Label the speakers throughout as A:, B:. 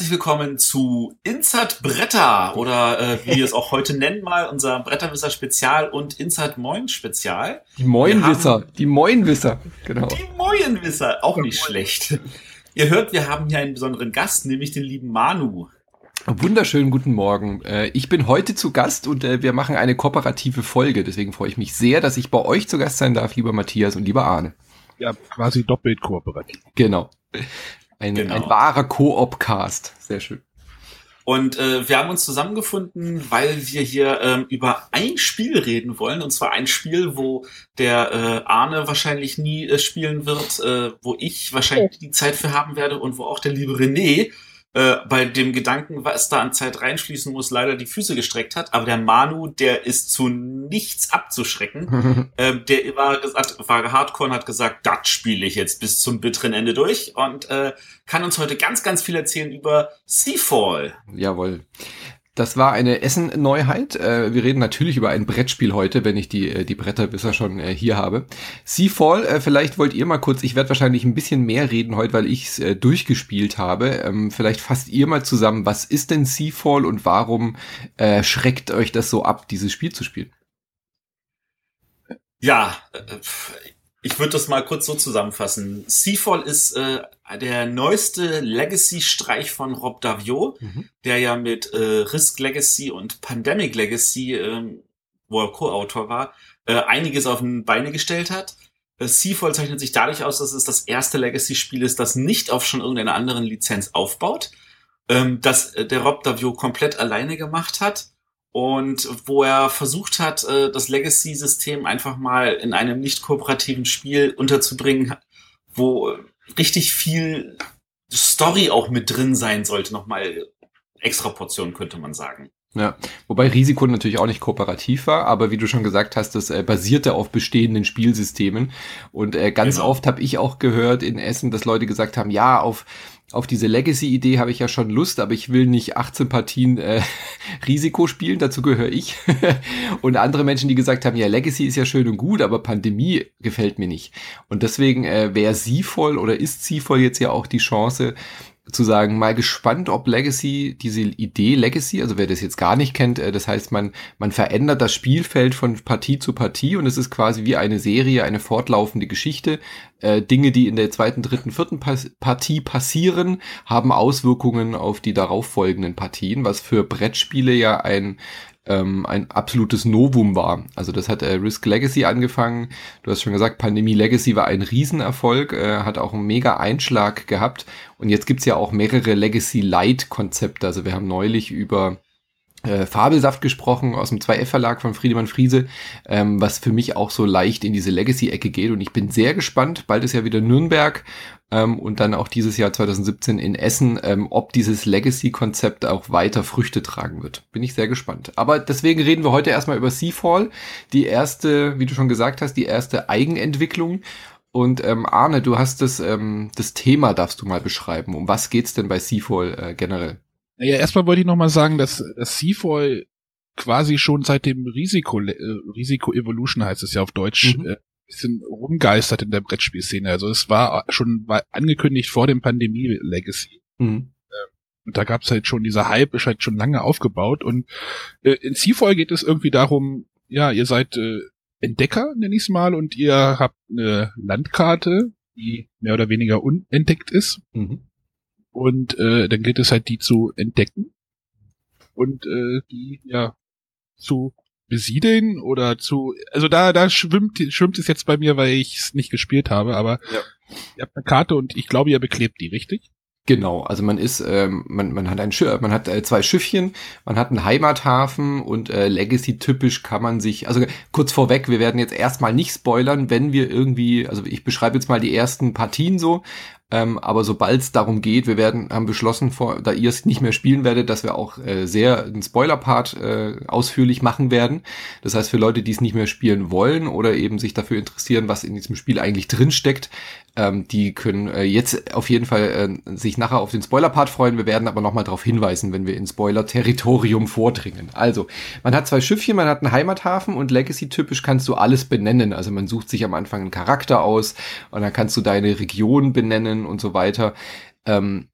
A: herzlich willkommen zu Insert Bretter oder äh, wie wir es auch heute nennen mal, unser Bretterwisser Spezial und Insert Moin Spezial.
B: Die Moinwisser, die Moinwisser,
A: genau. Die Moinwisser, auch nicht schlecht. Ihr hört, wir haben hier einen besonderen Gast, nämlich den lieben Manu.
B: Wunderschönen guten Morgen. Äh, ich bin heute zu Gast und äh, wir machen eine kooperative Folge. Deswegen freue ich mich sehr, dass ich bei euch zu Gast sein darf, lieber Matthias und lieber Arne.
C: Ja, quasi doppelt kooperativ.
B: Genau. Ein, genau. ein wahrer Koop-Cast. Sehr schön.
A: Und äh, wir haben uns zusammengefunden, weil wir hier ähm, über ein Spiel reden wollen. Und zwar ein Spiel, wo der äh, Arne wahrscheinlich nie äh, spielen wird, äh, wo ich wahrscheinlich die Zeit für haben werde und wo auch der liebe René äh, bei dem Gedanken, was da an Zeit reinschließen muss, leider die Füße gestreckt hat. Aber der Manu, der ist zu nichts abzuschrecken. ähm, der war, gesagt, war hardcore und hat gesagt, das spiele ich jetzt bis zum bitteren Ende durch und äh, kann uns heute ganz, ganz viel erzählen über Seafall.
B: Jawohl. Das war eine Essen-Neuheit. Äh, wir reden natürlich über ein Brettspiel heute, wenn ich die, äh, die Bretterbisser schon äh, hier habe. Seafall, vielleicht wollt ihr mal kurz, ich werde wahrscheinlich ein bisschen mehr reden heute, weil ich es durchgespielt habe. Ähm, vielleicht fasst ihr mal zusammen, was ist denn Seafall und warum schreckt euch das so ab, dieses Spiel zu spielen?
A: Ja, ich würde das mal kurz so zusammenfassen. Seafall ist äh, der neueste Legacy-Streich von Rob Davio, mhm. der ja mit äh, Risk Legacy und Pandemic Legacy, äh, wo er Co-Autor war, äh, einiges auf den Beine gestellt hat. Äh, Seafall zeichnet sich dadurch aus, dass es das erste Legacy-Spiel ist, das nicht auf schon irgendeiner anderen Lizenz aufbaut, ähm, das äh, der Rob Davio komplett alleine gemacht hat und wo er versucht hat, äh, das Legacy-System einfach mal in einem nicht kooperativen Spiel unterzubringen, wo richtig viel Story auch mit drin sein sollte, nochmal extra Portion könnte man sagen.
B: Ja, wobei Risiko natürlich auch nicht kooperativ war, aber wie du schon gesagt hast, das äh, basierte auf bestehenden Spielsystemen. Und äh, ganz genau. oft habe ich auch gehört in Essen, dass Leute gesagt haben, ja, auf auf diese Legacy-Idee habe ich ja schon Lust, aber ich will nicht 18 Partien äh, Risiko spielen, dazu gehöre ich. und andere Menschen, die gesagt haben, ja, Legacy ist ja schön und gut, aber Pandemie gefällt mir nicht. Und deswegen äh, wäre sie voll oder ist sie voll jetzt ja auch die Chance, zu sagen, mal gespannt, ob Legacy, diese Idee Legacy, also wer das jetzt gar nicht kennt, äh, das heißt, man, man verändert das Spielfeld von Partie zu Partie und es ist quasi wie eine Serie, eine fortlaufende Geschichte. Äh, Dinge, die in der zweiten, dritten, vierten Partie passieren, haben Auswirkungen auf die darauffolgenden Partien, was für Brettspiele ja ein ähm, ein absolutes Novum war. Also das hat äh, Risk Legacy angefangen. Du hast schon gesagt, Pandemie Legacy war ein Riesenerfolg, äh, hat auch einen mega Einschlag gehabt. Und jetzt gibt's ja auch mehrere Legacy Light Konzepte. Also wir haben neulich über äh, Fabelsaft gesprochen aus dem 2F Verlag von Friedemann Friese, ähm, was für mich auch so leicht in diese Legacy-Ecke geht. Und ich bin sehr gespannt. Bald ist ja wieder Nürnberg ähm, und dann auch dieses Jahr 2017 in Essen, ähm, ob dieses Legacy-Konzept auch weiter Früchte tragen wird. Bin ich sehr gespannt. Aber deswegen reden wir heute erstmal über Seafall, die erste, wie du schon gesagt hast, die erste Eigenentwicklung. Und ähm, Arne, du hast das, ähm, das Thema, darfst du mal beschreiben. Um was geht's denn bei Seafall äh, generell?
C: Naja, erstmal wollte ich noch mal sagen, dass, dass Seafall quasi schon seit dem Risiko, äh, Risiko Evolution heißt es ja auf Deutsch, mhm. äh, bisschen rumgeistert in der Brettspielszene. Also es war schon war angekündigt vor dem Pandemie Legacy. Mhm. Ähm, und da gab's halt schon, dieser Hype ist halt schon lange aufgebaut. Und äh, in Seafall geht es irgendwie darum, ja, ihr seid äh, Entdecker, nenn ich's mal, und ihr habt eine Landkarte, die mehr oder weniger unentdeckt ist. Mhm. Und äh, dann gilt es halt, die zu entdecken und äh, die ja zu besiedeln oder zu. Also da, da schwimmt, schwimmt es jetzt bei mir, weil ich es nicht gespielt habe, aber ja. ihr habt eine Karte und ich glaube, ihr beklebt die, richtig?
B: Genau, also man ist, ähm, man, man hat ein Schiff, man hat äh, zwei Schiffchen, man hat einen Heimathafen und äh, Legacy-typisch kann man sich, also kurz vorweg, wir werden jetzt erstmal nicht spoilern, wenn wir irgendwie, also ich beschreibe jetzt mal die ersten Partien so, ähm, aber sobald es darum geht, wir werden, haben beschlossen, vor, da ihr es nicht mehr spielen werdet, dass wir auch äh, sehr einen Spoiler-Part äh, ausführlich machen werden. Das heißt, für Leute, die es nicht mehr spielen wollen oder eben sich dafür interessieren, was in diesem Spiel eigentlich drinsteckt, ähm, die können äh, jetzt auf jeden Fall äh, sich nachher auf den Spoiler-Part freuen. Wir werden aber nochmal darauf hinweisen, wenn wir in Spoiler-Territorium vordringen. Also, man hat zwei Schiffchen, man hat einen Heimathafen und Legacy-typisch kannst du alles benennen. Also man sucht sich am Anfang einen Charakter aus und dann kannst du deine Region benennen und so weiter. Ähm,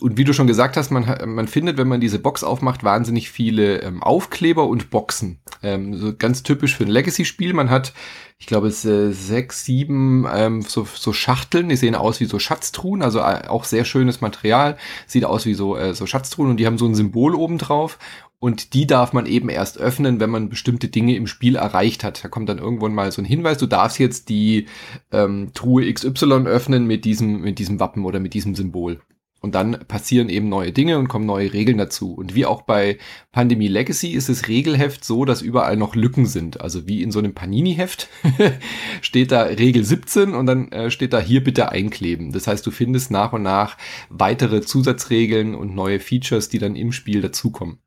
B: und wie du schon gesagt hast, man, man findet, wenn man diese Box aufmacht, wahnsinnig viele ähm, Aufkleber und Boxen. Ähm, so ganz typisch für ein Legacy-Spiel. Man hat, ich glaube, es äh, sechs, sieben ähm, so, so Schachteln. Die sehen aus wie so Schatztruhen, also äh, auch sehr schönes Material. Sieht aus wie so, äh, so Schatztruhen und die haben so ein Symbol oben drauf. Und die darf man eben erst öffnen, wenn man bestimmte Dinge im Spiel erreicht hat. Da kommt dann irgendwann mal so ein Hinweis, du darfst jetzt die ähm, Truhe XY öffnen mit diesem, mit diesem Wappen oder mit diesem Symbol. Und dann passieren eben neue Dinge und kommen neue Regeln dazu. Und wie auch bei Pandemie Legacy ist das Regelheft so, dass überall noch Lücken sind. Also wie in so einem Panini-Heft steht da Regel 17 und dann äh, steht da hier bitte einkleben. Das heißt, du findest nach und nach weitere Zusatzregeln und neue Features, die dann im Spiel dazukommen.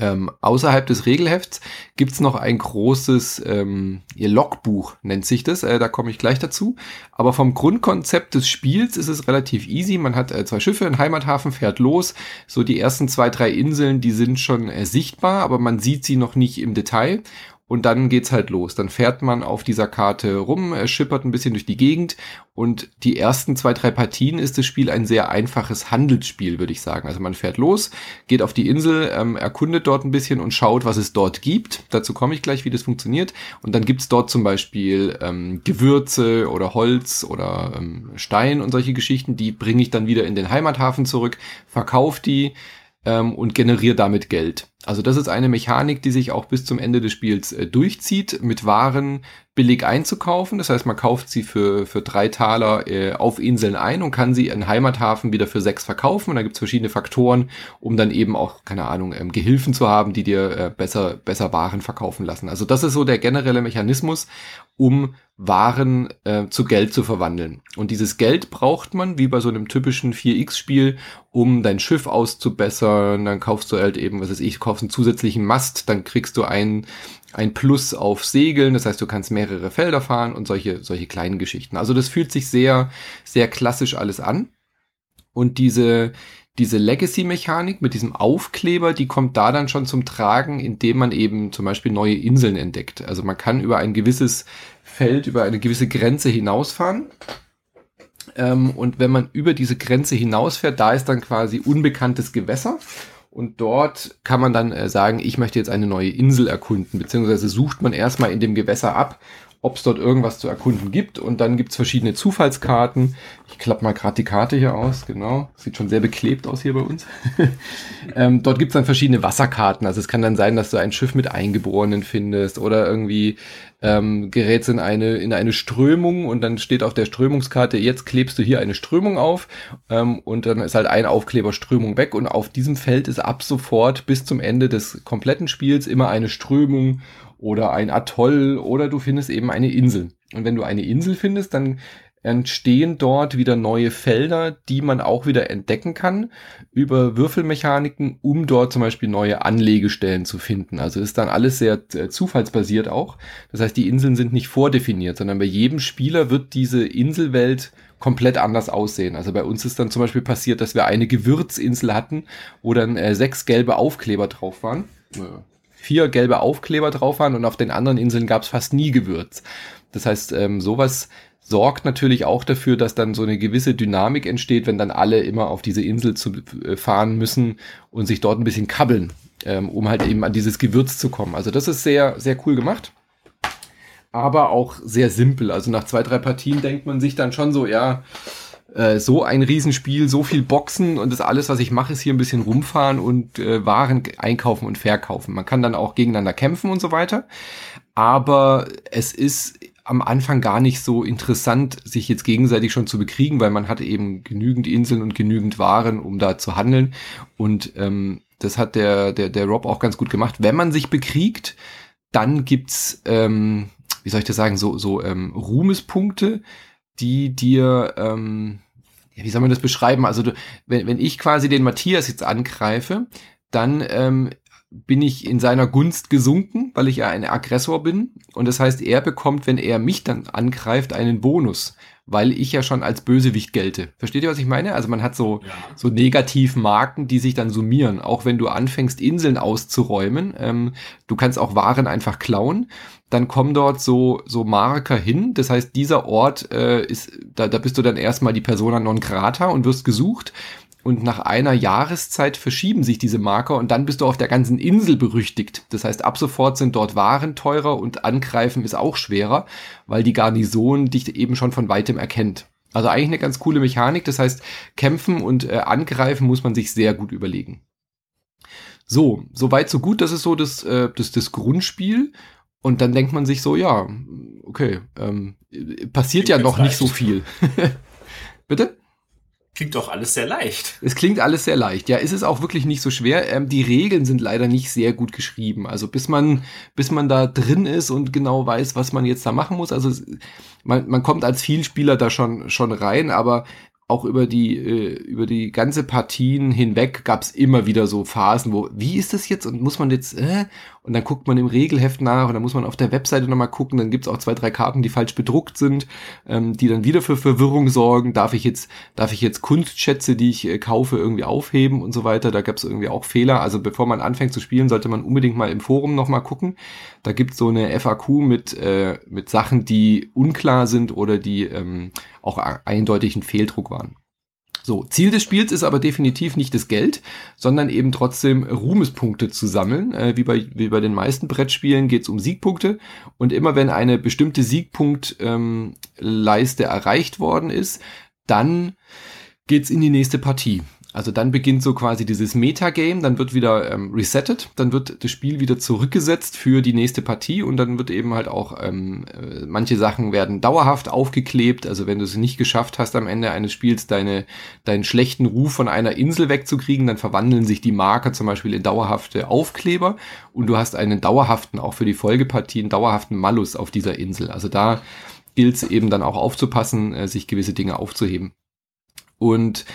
B: Ähm, außerhalb des Regelhefts gibt's noch ein großes ähm, Logbuch, nennt sich das. Äh, da komme ich gleich dazu. Aber vom Grundkonzept des Spiels ist es relativ easy. Man hat äh, zwei Schiffe, ein Heimathafen fährt los. So die ersten zwei, drei Inseln, die sind schon äh, sichtbar, aber man sieht sie noch nicht im Detail. Und dann geht's halt los. Dann fährt man auf dieser Karte rum, schippert ein bisschen durch die Gegend und die ersten zwei, drei Partien ist das Spiel ein sehr einfaches Handelsspiel, würde ich sagen. Also man fährt los, geht auf die Insel, ähm, erkundet dort ein bisschen und schaut, was es dort gibt. Dazu komme ich gleich, wie das funktioniert. Und dann gibt's dort zum Beispiel ähm, Gewürze oder Holz oder ähm, Stein und solche Geschichten. Die bringe ich dann wieder in den Heimathafen zurück, verkaufe die ähm, und generiere damit Geld. Also das ist eine Mechanik, die sich auch bis zum Ende des Spiels äh, durchzieht, mit Waren billig einzukaufen. Das heißt, man kauft sie für, für drei Taler äh, auf Inseln ein und kann sie in Heimathafen wieder für sechs verkaufen. Und da gibt es verschiedene Faktoren, um dann eben auch, keine Ahnung, ähm, Gehilfen zu haben, die dir äh, besser, besser Waren verkaufen lassen. Also das ist so der generelle Mechanismus, um Waren äh, zu Geld zu verwandeln. Und dieses Geld braucht man, wie bei so einem typischen 4X-Spiel, um dein Schiff auszubessern. Dann kaufst du halt eben, was weiß ich, kaufst einen zusätzlichen Mast, dann kriegst du ein, ein Plus auf Segeln, das heißt, du kannst mehrere Felder fahren und solche, solche kleinen Geschichten. Also das fühlt sich sehr, sehr klassisch alles an. Und diese, diese Legacy-Mechanik mit diesem Aufkleber, die kommt da dann schon zum Tragen, indem man eben zum Beispiel neue Inseln entdeckt. Also man kann über ein gewisses Feld, über eine gewisse Grenze hinausfahren. Ähm, und wenn man über diese Grenze hinausfährt, da ist dann quasi unbekanntes Gewässer. Und dort kann man dann äh, sagen, ich möchte jetzt eine neue Insel erkunden, beziehungsweise sucht man erstmal in dem Gewässer ab, ob es dort irgendwas zu erkunden gibt. Und dann gibt's verschiedene Zufallskarten. Ich klappe mal gerade die Karte hier aus, genau. Sieht schon sehr beklebt aus hier bei uns. ähm, dort gibt's dann verschiedene Wasserkarten. Also es kann dann sein, dass du ein Schiff mit Eingeborenen findest oder irgendwie ähm, gerätst in eine, in eine Strömung und dann steht auf der Strömungskarte, jetzt klebst du hier eine Strömung auf ähm, und dann ist halt ein Aufkleber Strömung weg und auf diesem Feld ist ab sofort bis zum Ende des kompletten Spiels immer eine Strömung oder ein Atoll oder du findest eben eine Insel. Und wenn du eine Insel findest, dann entstehen dort wieder neue Felder, die man auch wieder entdecken kann über Würfelmechaniken, um dort zum Beispiel neue Anlegestellen zu finden. Also ist dann alles sehr äh, zufallsbasiert auch. Das heißt, die Inseln sind nicht vordefiniert, sondern bei jedem Spieler wird diese Inselwelt komplett anders aussehen. Also bei uns ist dann zum Beispiel passiert, dass wir eine Gewürzinsel hatten, wo dann äh, sechs gelbe Aufkleber drauf waren. Vier gelbe Aufkleber drauf waren und auf den anderen Inseln gab es fast nie Gewürz. Das heißt, ähm, sowas sorgt natürlich auch dafür, dass dann so eine gewisse Dynamik entsteht, wenn dann alle immer auf diese Insel zu äh, fahren müssen und sich dort ein bisschen kabbeln, ähm, um halt eben an dieses Gewürz zu kommen. Also das ist sehr, sehr cool gemacht. Aber auch sehr simpel. Also nach zwei, drei Partien denkt man sich dann schon so, ja, äh, so ein Riesenspiel, so viel Boxen und das alles, was ich mache, ist hier ein bisschen rumfahren und äh, Waren einkaufen und verkaufen. Man kann dann auch gegeneinander kämpfen und so weiter. Aber es ist am Anfang gar nicht so interessant, sich jetzt gegenseitig schon zu bekriegen, weil man hat eben genügend Inseln und genügend Waren, um da zu handeln. Und ähm, das hat der, der, der Rob auch ganz gut gemacht. Wenn man sich bekriegt, dann gibt's, ähm, wie soll ich das sagen, so, so ähm, Ruhmespunkte, die dir, ähm, ja, wie soll man das beschreiben? Also du, wenn, wenn ich quasi den Matthias jetzt angreife, dann ähm, bin ich in seiner Gunst gesunken, weil ich ja ein Aggressor bin. Und das heißt, er bekommt, wenn er mich dann angreift, einen Bonus, weil ich ja schon als Bösewicht gelte. Versteht ihr, was ich meine? Also man hat so, ja. so Negativmarken, die sich dann summieren. Auch wenn du anfängst, Inseln auszuräumen, ähm, du kannst auch Waren einfach klauen, dann kommen dort so, so Marker hin. Das heißt, dieser Ort äh, ist, da, da bist du dann erstmal die Persona non grata und wirst gesucht und nach einer Jahreszeit verschieben sich diese Marker und dann bist du auf der ganzen Insel berüchtigt. Das heißt, ab sofort sind dort Waren teurer und angreifen ist auch schwerer, weil die Garnison dich eben schon von weitem erkennt. Also eigentlich eine ganz coole Mechanik. Das heißt, kämpfen und äh, angreifen muss man sich sehr gut überlegen. So, soweit so gut. Das ist so das, äh, das, das Grundspiel. Und dann denkt man sich so, ja, okay, ähm, passiert Klingt ja noch nicht so viel. Bitte?
A: Klingt doch alles sehr leicht.
B: Es klingt alles sehr leicht. Ja, ist es auch wirklich nicht so schwer. Ähm, die Regeln sind leider nicht sehr gut geschrieben. Also bis man, bis man da drin ist und genau weiß, was man jetzt da machen muss. Also man, man kommt als Vielspieler da schon, schon rein, aber auch über die äh, über die ganze Partien hinweg gab es immer wieder so Phasen, wo wie ist das jetzt und muss man jetzt äh? Und dann guckt man im Regelheft nach und dann muss man auf der Webseite nochmal gucken, dann gibt's auch zwei drei Karten, die falsch bedruckt sind, ähm, die dann wieder für Verwirrung sorgen. Darf ich jetzt darf ich jetzt Kunstschätze, die ich äh, kaufe, irgendwie aufheben und so weiter? Da gab's irgendwie auch Fehler. Also bevor man anfängt zu spielen, sollte man unbedingt mal im Forum nochmal gucken. Da gibt's so eine FAQ mit äh, mit Sachen, die unklar sind oder die ähm, auch eindeutig ein Fehldruck waren. So, Ziel des Spiels ist aber definitiv nicht das Geld, sondern eben trotzdem Ruhmespunkte zu sammeln. Äh, wie, bei, wie bei den meisten Brettspielen geht es um Siegpunkte. Und immer wenn eine bestimmte Siegpunktleiste ähm, erreicht worden ist, dann geht's in die nächste Partie. Also dann beginnt so quasi dieses Metagame, dann wird wieder ähm, resettet, dann wird das Spiel wieder zurückgesetzt für die nächste Partie und dann wird eben halt auch, ähm, äh, manche Sachen werden dauerhaft aufgeklebt, also wenn du es nicht geschafft hast am Ende eines Spiels deine, deinen schlechten Ruf von einer Insel wegzukriegen, dann verwandeln sich die Marker zum Beispiel in dauerhafte Aufkleber und du hast einen dauerhaften, auch für die Folgepartie, einen dauerhaften Malus auf dieser Insel. Also da gilt es eben dann auch aufzupassen, äh, sich gewisse Dinge aufzuheben. Und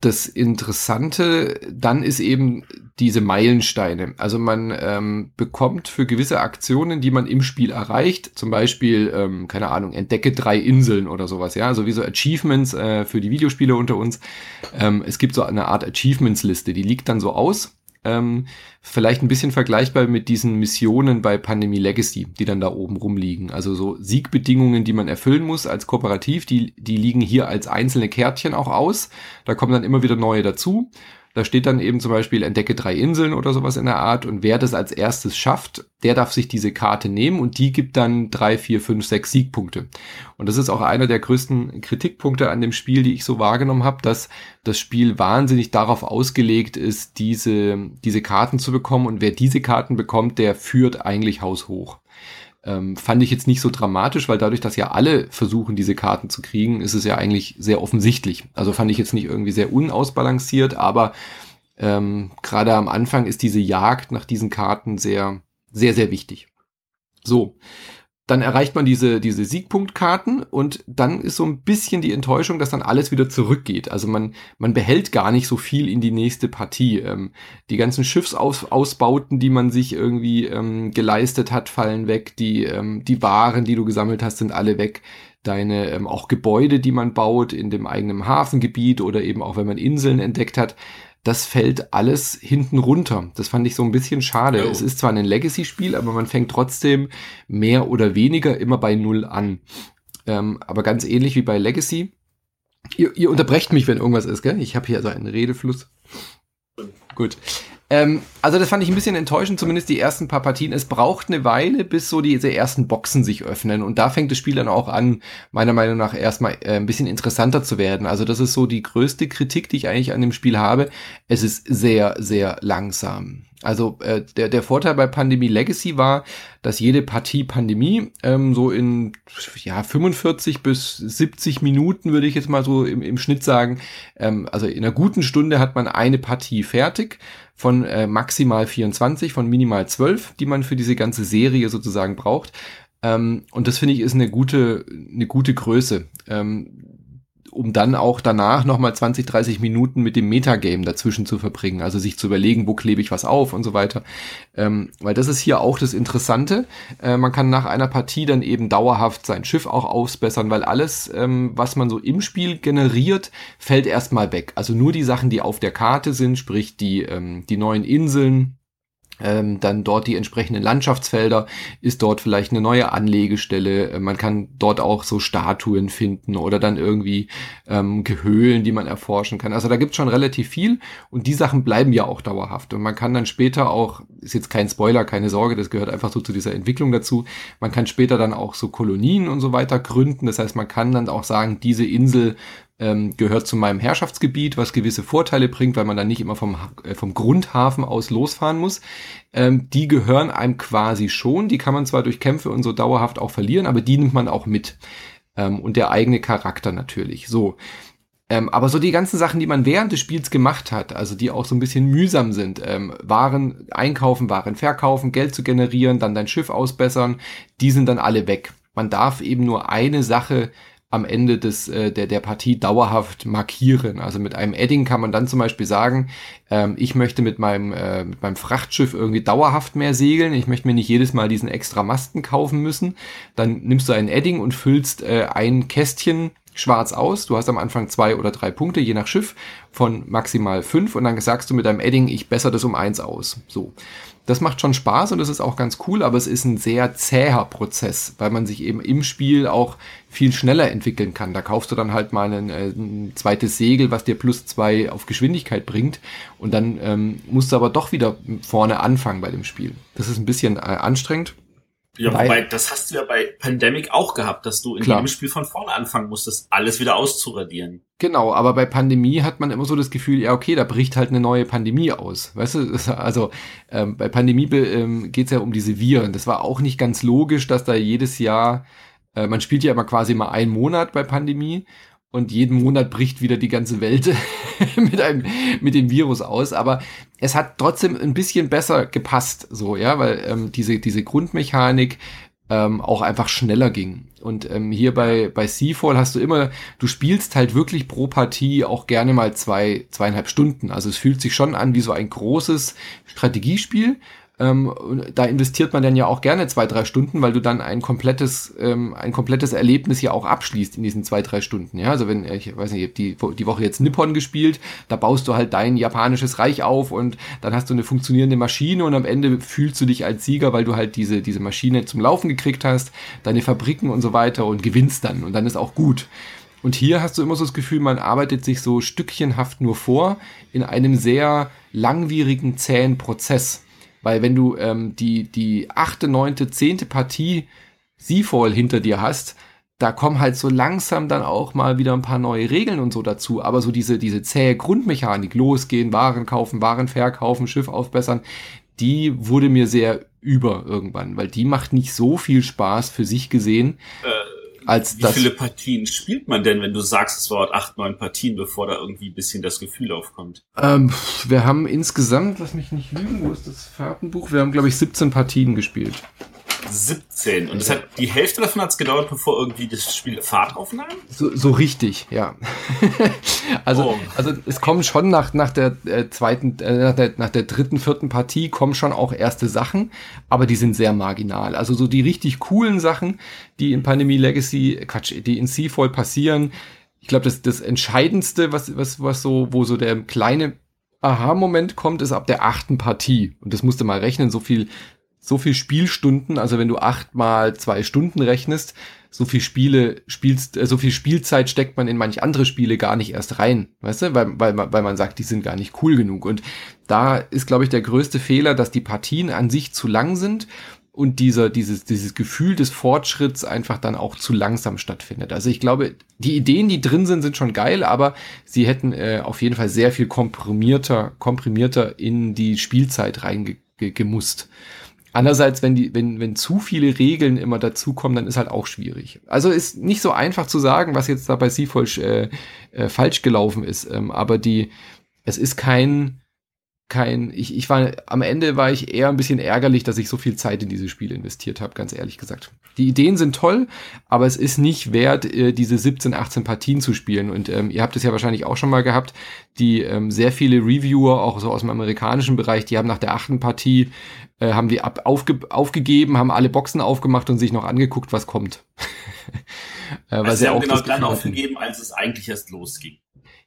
B: das Interessante dann ist eben diese Meilensteine. Also man ähm, bekommt für gewisse Aktionen, die man im Spiel erreicht, zum Beispiel, ähm, keine Ahnung, entdecke drei Inseln oder sowas, ja, also wie so Achievements äh, für die Videospiele unter uns. Ähm, es gibt so eine Art Achievements-Liste, die liegt dann so aus ähm, vielleicht ein bisschen vergleichbar mit diesen Missionen bei Pandemie Legacy, die dann da oben rumliegen. Also so Siegbedingungen, die man erfüllen muss als Kooperativ, die, die liegen hier als einzelne Kärtchen auch aus. Da kommen dann immer wieder neue dazu. Da steht dann eben zum Beispiel, entdecke drei Inseln oder sowas in der Art. Und wer das als erstes schafft, der darf sich diese Karte nehmen und die gibt dann drei, vier, fünf, sechs Siegpunkte. Und das ist auch einer der größten Kritikpunkte an dem Spiel, die ich so wahrgenommen habe, dass das Spiel wahnsinnig darauf ausgelegt ist, diese, diese Karten zu bekommen. Und wer diese Karten bekommt, der führt eigentlich haushoch. Ähm, fand ich jetzt nicht so dramatisch, weil dadurch, dass ja alle versuchen, diese Karten zu kriegen, ist es ja eigentlich sehr offensichtlich. Also fand ich jetzt nicht irgendwie sehr unausbalanciert, aber ähm, gerade am Anfang ist diese Jagd nach diesen Karten sehr, sehr, sehr wichtig. So, dann erreicht man diese, diese Siegpunktkarten und dann ist so ein bisschen die Enttäuschung, dass dann alles wieder zurückgeht. Also man, man behält gar nicht so viel in die nächste Partie. Ähm, die ganzen Schiffsausbauten, die man sich irgendwie ähm, geleistet hat, fallen weg. Die, ähm, die Waren, die du gesammelt hast, sind alle weg. Deine ähm, auch Gebäude, die man baut in dem eigenen Hafengebiet oder eben auch wenn man Inseln entdeckt hat, das fällt alles hinten runter. Das fand ich so ein bisschen schade. Oh. Es ist zwar ein Legacy-Spiel, aber man fängt trotzdem mehr oder weniger immer bei Null an. Ähm, aber ganz ähnlich wie bei Legacy. Ihr, ihr unterbrecht mich, wenn irgendwas ist, gell? Ich habe hier also einen Redefluss. Gut. Ähm, also das fand ich ein bisschen enttäuschend, zumindest die ersten paar Partien. Es braucht eine Weile, bis so diese ersten Boxen sich öffnen. Und da fängt das Spiel dann auch an, meiner Meinung nach erstmal äh, ein bisschen interessanter zu werden. Also das ist so die größte Kritik, die ich eigentlich an dem Spiel habe. Es ist sehr, sehr langsam. Also äh, der, der Vorteil bei Pandemie Legacy war, dass jede Partie Pandemie ähm, so in ja 45 bis 70 Minuten würde ich jetzt mal so im, im Schnitt sagen, ähm, also in einer guten Stunde hat man eine Partie fertig von äh, maximal 24, von minimal 12, die man für diese ganze Serie sozusagen braucht. Ähm, und das finde ich ist eine gute, eine gute Größe. Ähm, um dann auch danach nochmal 20, 30 Minuten mit dem Metagame dazwischen zu verbringen. Also sich zu überlegen, wo klebe ich was auf und so weiter. Ähm, weil das ist hier auch das Interessante. Äh, man kann nach einer Partie dann eben dauerhaft sein Schiff auch ausbessern, weil alles, ähm, was man so im Spiel generiert, fällt erstmal weg. Also nur die Sachen, die auf der Karte sind, sprich die, ähm, die neuen Inseln, ähm, dann dort die entsprechenden Landschaftsfelder, ist dort vielleicht eine neue Anlegestelle. Äh, man kann dort auch so Statuen finden oder dann irgendwie ähm, Gehöhlen, die man erforschen kann. Also da gibt's schon relativ viel und die Sachen bleiben ja auch dauerhaft. Und man kann dann später auch, ist jetzt kein Spoiler, keine Sorge, das gehört einfach so zu dieser Entwicklung dazu, man kann später dann auch so Kolonien und so weiter gründen. Das heißt, man kann dann auch sagen, diese Insel ähm, gehört zu meinem Herrschaftsgebiet, was gewisse Vorteile bringt, weil man dann nicht immer vom, äh, vom Grundhafen aus losfahren muss. Ähm, die gehören einem quasi schon. Die kann man zwar durch Kämpfe und so dauerhaft auch verlieren, aber die nimmt man auch mit. Ähm, und der eigene Charakter natürlich. So. Ähm, aber so die ganzen Sachen, die man während des Spiels gemacht hat, also die auch so ein bisschen mühsam sind, ähm, Waren einkaufen, Waren verkaufen, Geld zu generieren, dann dein Schiff ausbessern, die sind dann alle weg. Man darf eben nur eine Sache am Ende des, äh, der, der Partie dauerhaft markieren. Also mit einem Edding kann man dann zum Beispiel sagen, ähm, ich möchte mit meinem, äh, mit meinem Frachtschiff irgendwie dauerhaft mehr segeln. Ich möchte mir nicht jedes Mal diesen extra Masten kaufen müssen. Dann nimmst du ein Edding und füllst äh, ein Kästchen schwarz aus. Du hast am Anfang zwei oder drei Punkte, je nach Schiff, von maximal fünf. Und dann sagst du mit deinem Edding, ich bessere das um eins aus. So. Das macht schon Spaß und das ist auch ganz cool, aber es ist ein sehr zäher Prozess, weil man sich eben im Spiel auch viel schneller entwickeln kann. Da kaufst du dann halt mal ein, äh, ein zweites Segel, was dir plus zwei auf Geschwindigkeit bringt und dann ähm, musst du aber doch wieder vorne anfangen bei dem Spiel. Das ist ein bisschen äh, anstrengend.
A: Ja, Weil, wobei, das hast du ja bei Pandemic auch gehabt, dass du in klar. jedem Spiel von vorne anfangen musstest, alles wieder auszuradieren.
B: Genau, aber bei Pandemie hat man immer so das Gefühl, ja, okay, da bricht halt eine neue Pandemie aus. Weißt du, also ähm, bei Pandemie ähm, geht es ja um diese Viren. Das war auch nicht ganz logisch, dass da jedes Jahr, äh, man spielt ja immer quasi mal einen Monat bei Pandemie und jeden Monat bricht wieder die ganze Welt mit einem mit dem Virus aus, aber es hat trotzdem ein bisschen besser gepasst, so ja, weil ähm, diese diese Grundmechanik ähm, auch einfach schneller ging. Und ähm, hier bei bei Seafall hast du immer, du spielst halt wirklich pro Partie auch gerne mal zwei zweieinhalb Stunden. Also es fühlt sich schon an wie so ein großes Strategiespiel ähm, da investiert man dann ja auch gerne zwei, drei Stunden, weil du dann ein komplettes, ähm, ein komplettes Erlebnis ja auch abschließt in diesen zwei, drei Stunden. Ja, also wenn, ich weiß nicht, die, die Woche jetzt Nippon gespielt, da baust du halt dein japanisches Reich auf und dann hast du eine funktionierende Maschine und am Ende fühlst du dich als Sieger, weil du halt diese, diese Maschine zum Laufen gekriegt hast, deine Fabriken und so weiter und gewinnst dann und dann ist auch gut. Und hier hast du immer so das Gefühl, man arbeitet sich so stückchenhaft nur vor in einem sehr langwierigen, zähen Prozess. Weil wenn du ähm, die, die achte, neunte, zehnte Partie Seafall hinter dir hast, da kommen halt so langsam dann auch mal wieder ein paar neue Regeln und so dazu. Aber so diese, diese zähe Grundmechanik, losgehen, Waren kaufen, Waren verkaufen, Schiff aufbessern, die wurde mir sehr über irgendwann, weil die macht nicht so viel Spaß für sich gesehen. Äh, als
A: Wie viele Partien spielt man denn, wenn du sagst, es dauert acht, neun Partien, bevor da irgendwie ein bisschen das Gefühl aufkommt?
B: Ähm, wir haben insgesamt, lass mich nicht lügen, wo ist das Fahrtenbuch? Wir haben, glaube ich, 17 Partien gespielt.
A: 17. Und das hat, die Hälfte davon hat es gedauert, bevor irgendwie das Spiel Fahrt aufnahm?
B: So, so richtig, ja. also, oh. also es kommen schon nach, nach der äh, zweiten, äh, nach, der, nach der dritten, vierten Partie kommen schon auch erste Sachen, aber die sind sehr marginal. Also so die richtig coolen Sachen, die in Pandemie Legacy, Quatsch, die in Seafall passieren, ich glaube, das, das Entscheidendste, was, was, was so, wo so der kleine Aha-Moment kommt, ist ab der achten Partie. Und das musste mal rechnen, so viel so viel Spielstunden, also wenn du acht mal zwei Stunden rechnest, so viel Spiele spielst, äh, so viel Spielzeit steckt man in manch andere Spiele gar nicht erst rein, weißt du, weil, weil, weil man sagt, die sind gar nicht cool genug. Und da ist, glaube ich, der größte Fehler, dass die Partien an sich zu lang sind und dieser, dieses, dieses Gefühl des Fortschritts einfach dann auch zu langsam stattfindet. Also ich glaube, die Ideen, die drin sind, sind schon geil, aber sie hätten äh, auf jeden Fall sehr viel komprimierter, komprimierter in die Spielzeit reingemusst. Andererseits, wenn die, wenn, wenn zu viele Regeln immer dazukommen, dann ist halt auch schwierig. Also ist nicht so einfach zu sagen, was jetzt da bei Seafoll äh, äh, falsch gelaufen ist. Ähm, aber die, es ist kein, kein, ich, ich war, am Ende war ich eher ein bisschen ärgerlich, dass ich so viel Zeit in diese Spiele investiert habe, ganz ehrlich gesagt. Die Ideen sind toll, aber es ist nicht wert, äh, diese 17, 18 Partien zu spielen. Und ähm, ihr habt es ja wahrscheinlich auch schon mal gehabt, die ähm, sehr viele Reviewer, auch so aus dem amerikanischen Bereich, die haben nach der achten Partie, äh, haben die ab, aufge, aufgegeben, haben alle Boxen aufgemacht und sich noch angeguckt, was kommt.
A: äh, also sie haben genau dann aufgegeben, als es eigentlich erst losging.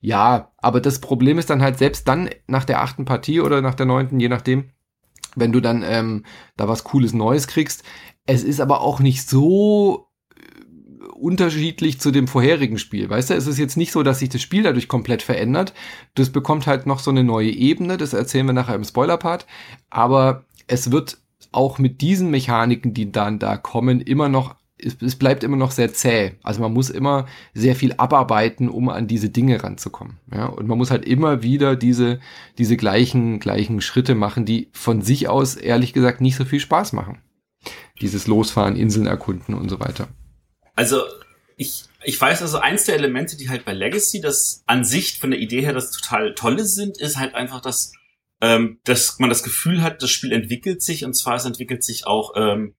B: Ja, aber das Problem ist dann halt selbst dann nach der achten Partie oder nach der neunten, je nachdem, wenn du dann ähm, da was Cooles Neues kriegst. Es ist aber auch nicht so äh, unterschiedlich zu dem vorherigen Spiel. Weißt du, es ist jetzt nicht so, dass sich das Spiel dadurch komplett verändert. Das bekommt halt noch so eine neue Ebene, das erzählen wir nachher im Spoiler-Part. Aber es wird auch mit diesen Mechaniken, die dann da kommen, immer noch es, es bleibt immer noch sehr zäh. Also man muss immer sehr viel abarbeiten, um an diese Dinge ranzukommen. Ja, und man muss halt immer wieder diese, diese gleichen, gleichen Schritte machen, die von sich aus ehrlich gesagt nicht so viel Spaß machen. Dieses Losfahren, Inseln erkunden und so weiter.
A: Also, ich, ich weiß also, eins der Elemente, die halt bei Legacy, das an sich von der Idee her das total tolle sind, ist halt einfach, dass, ähm, dass man das Gefühl hat, das Spiel entwickelt sich und zwar es entwickelt sich auch ähm,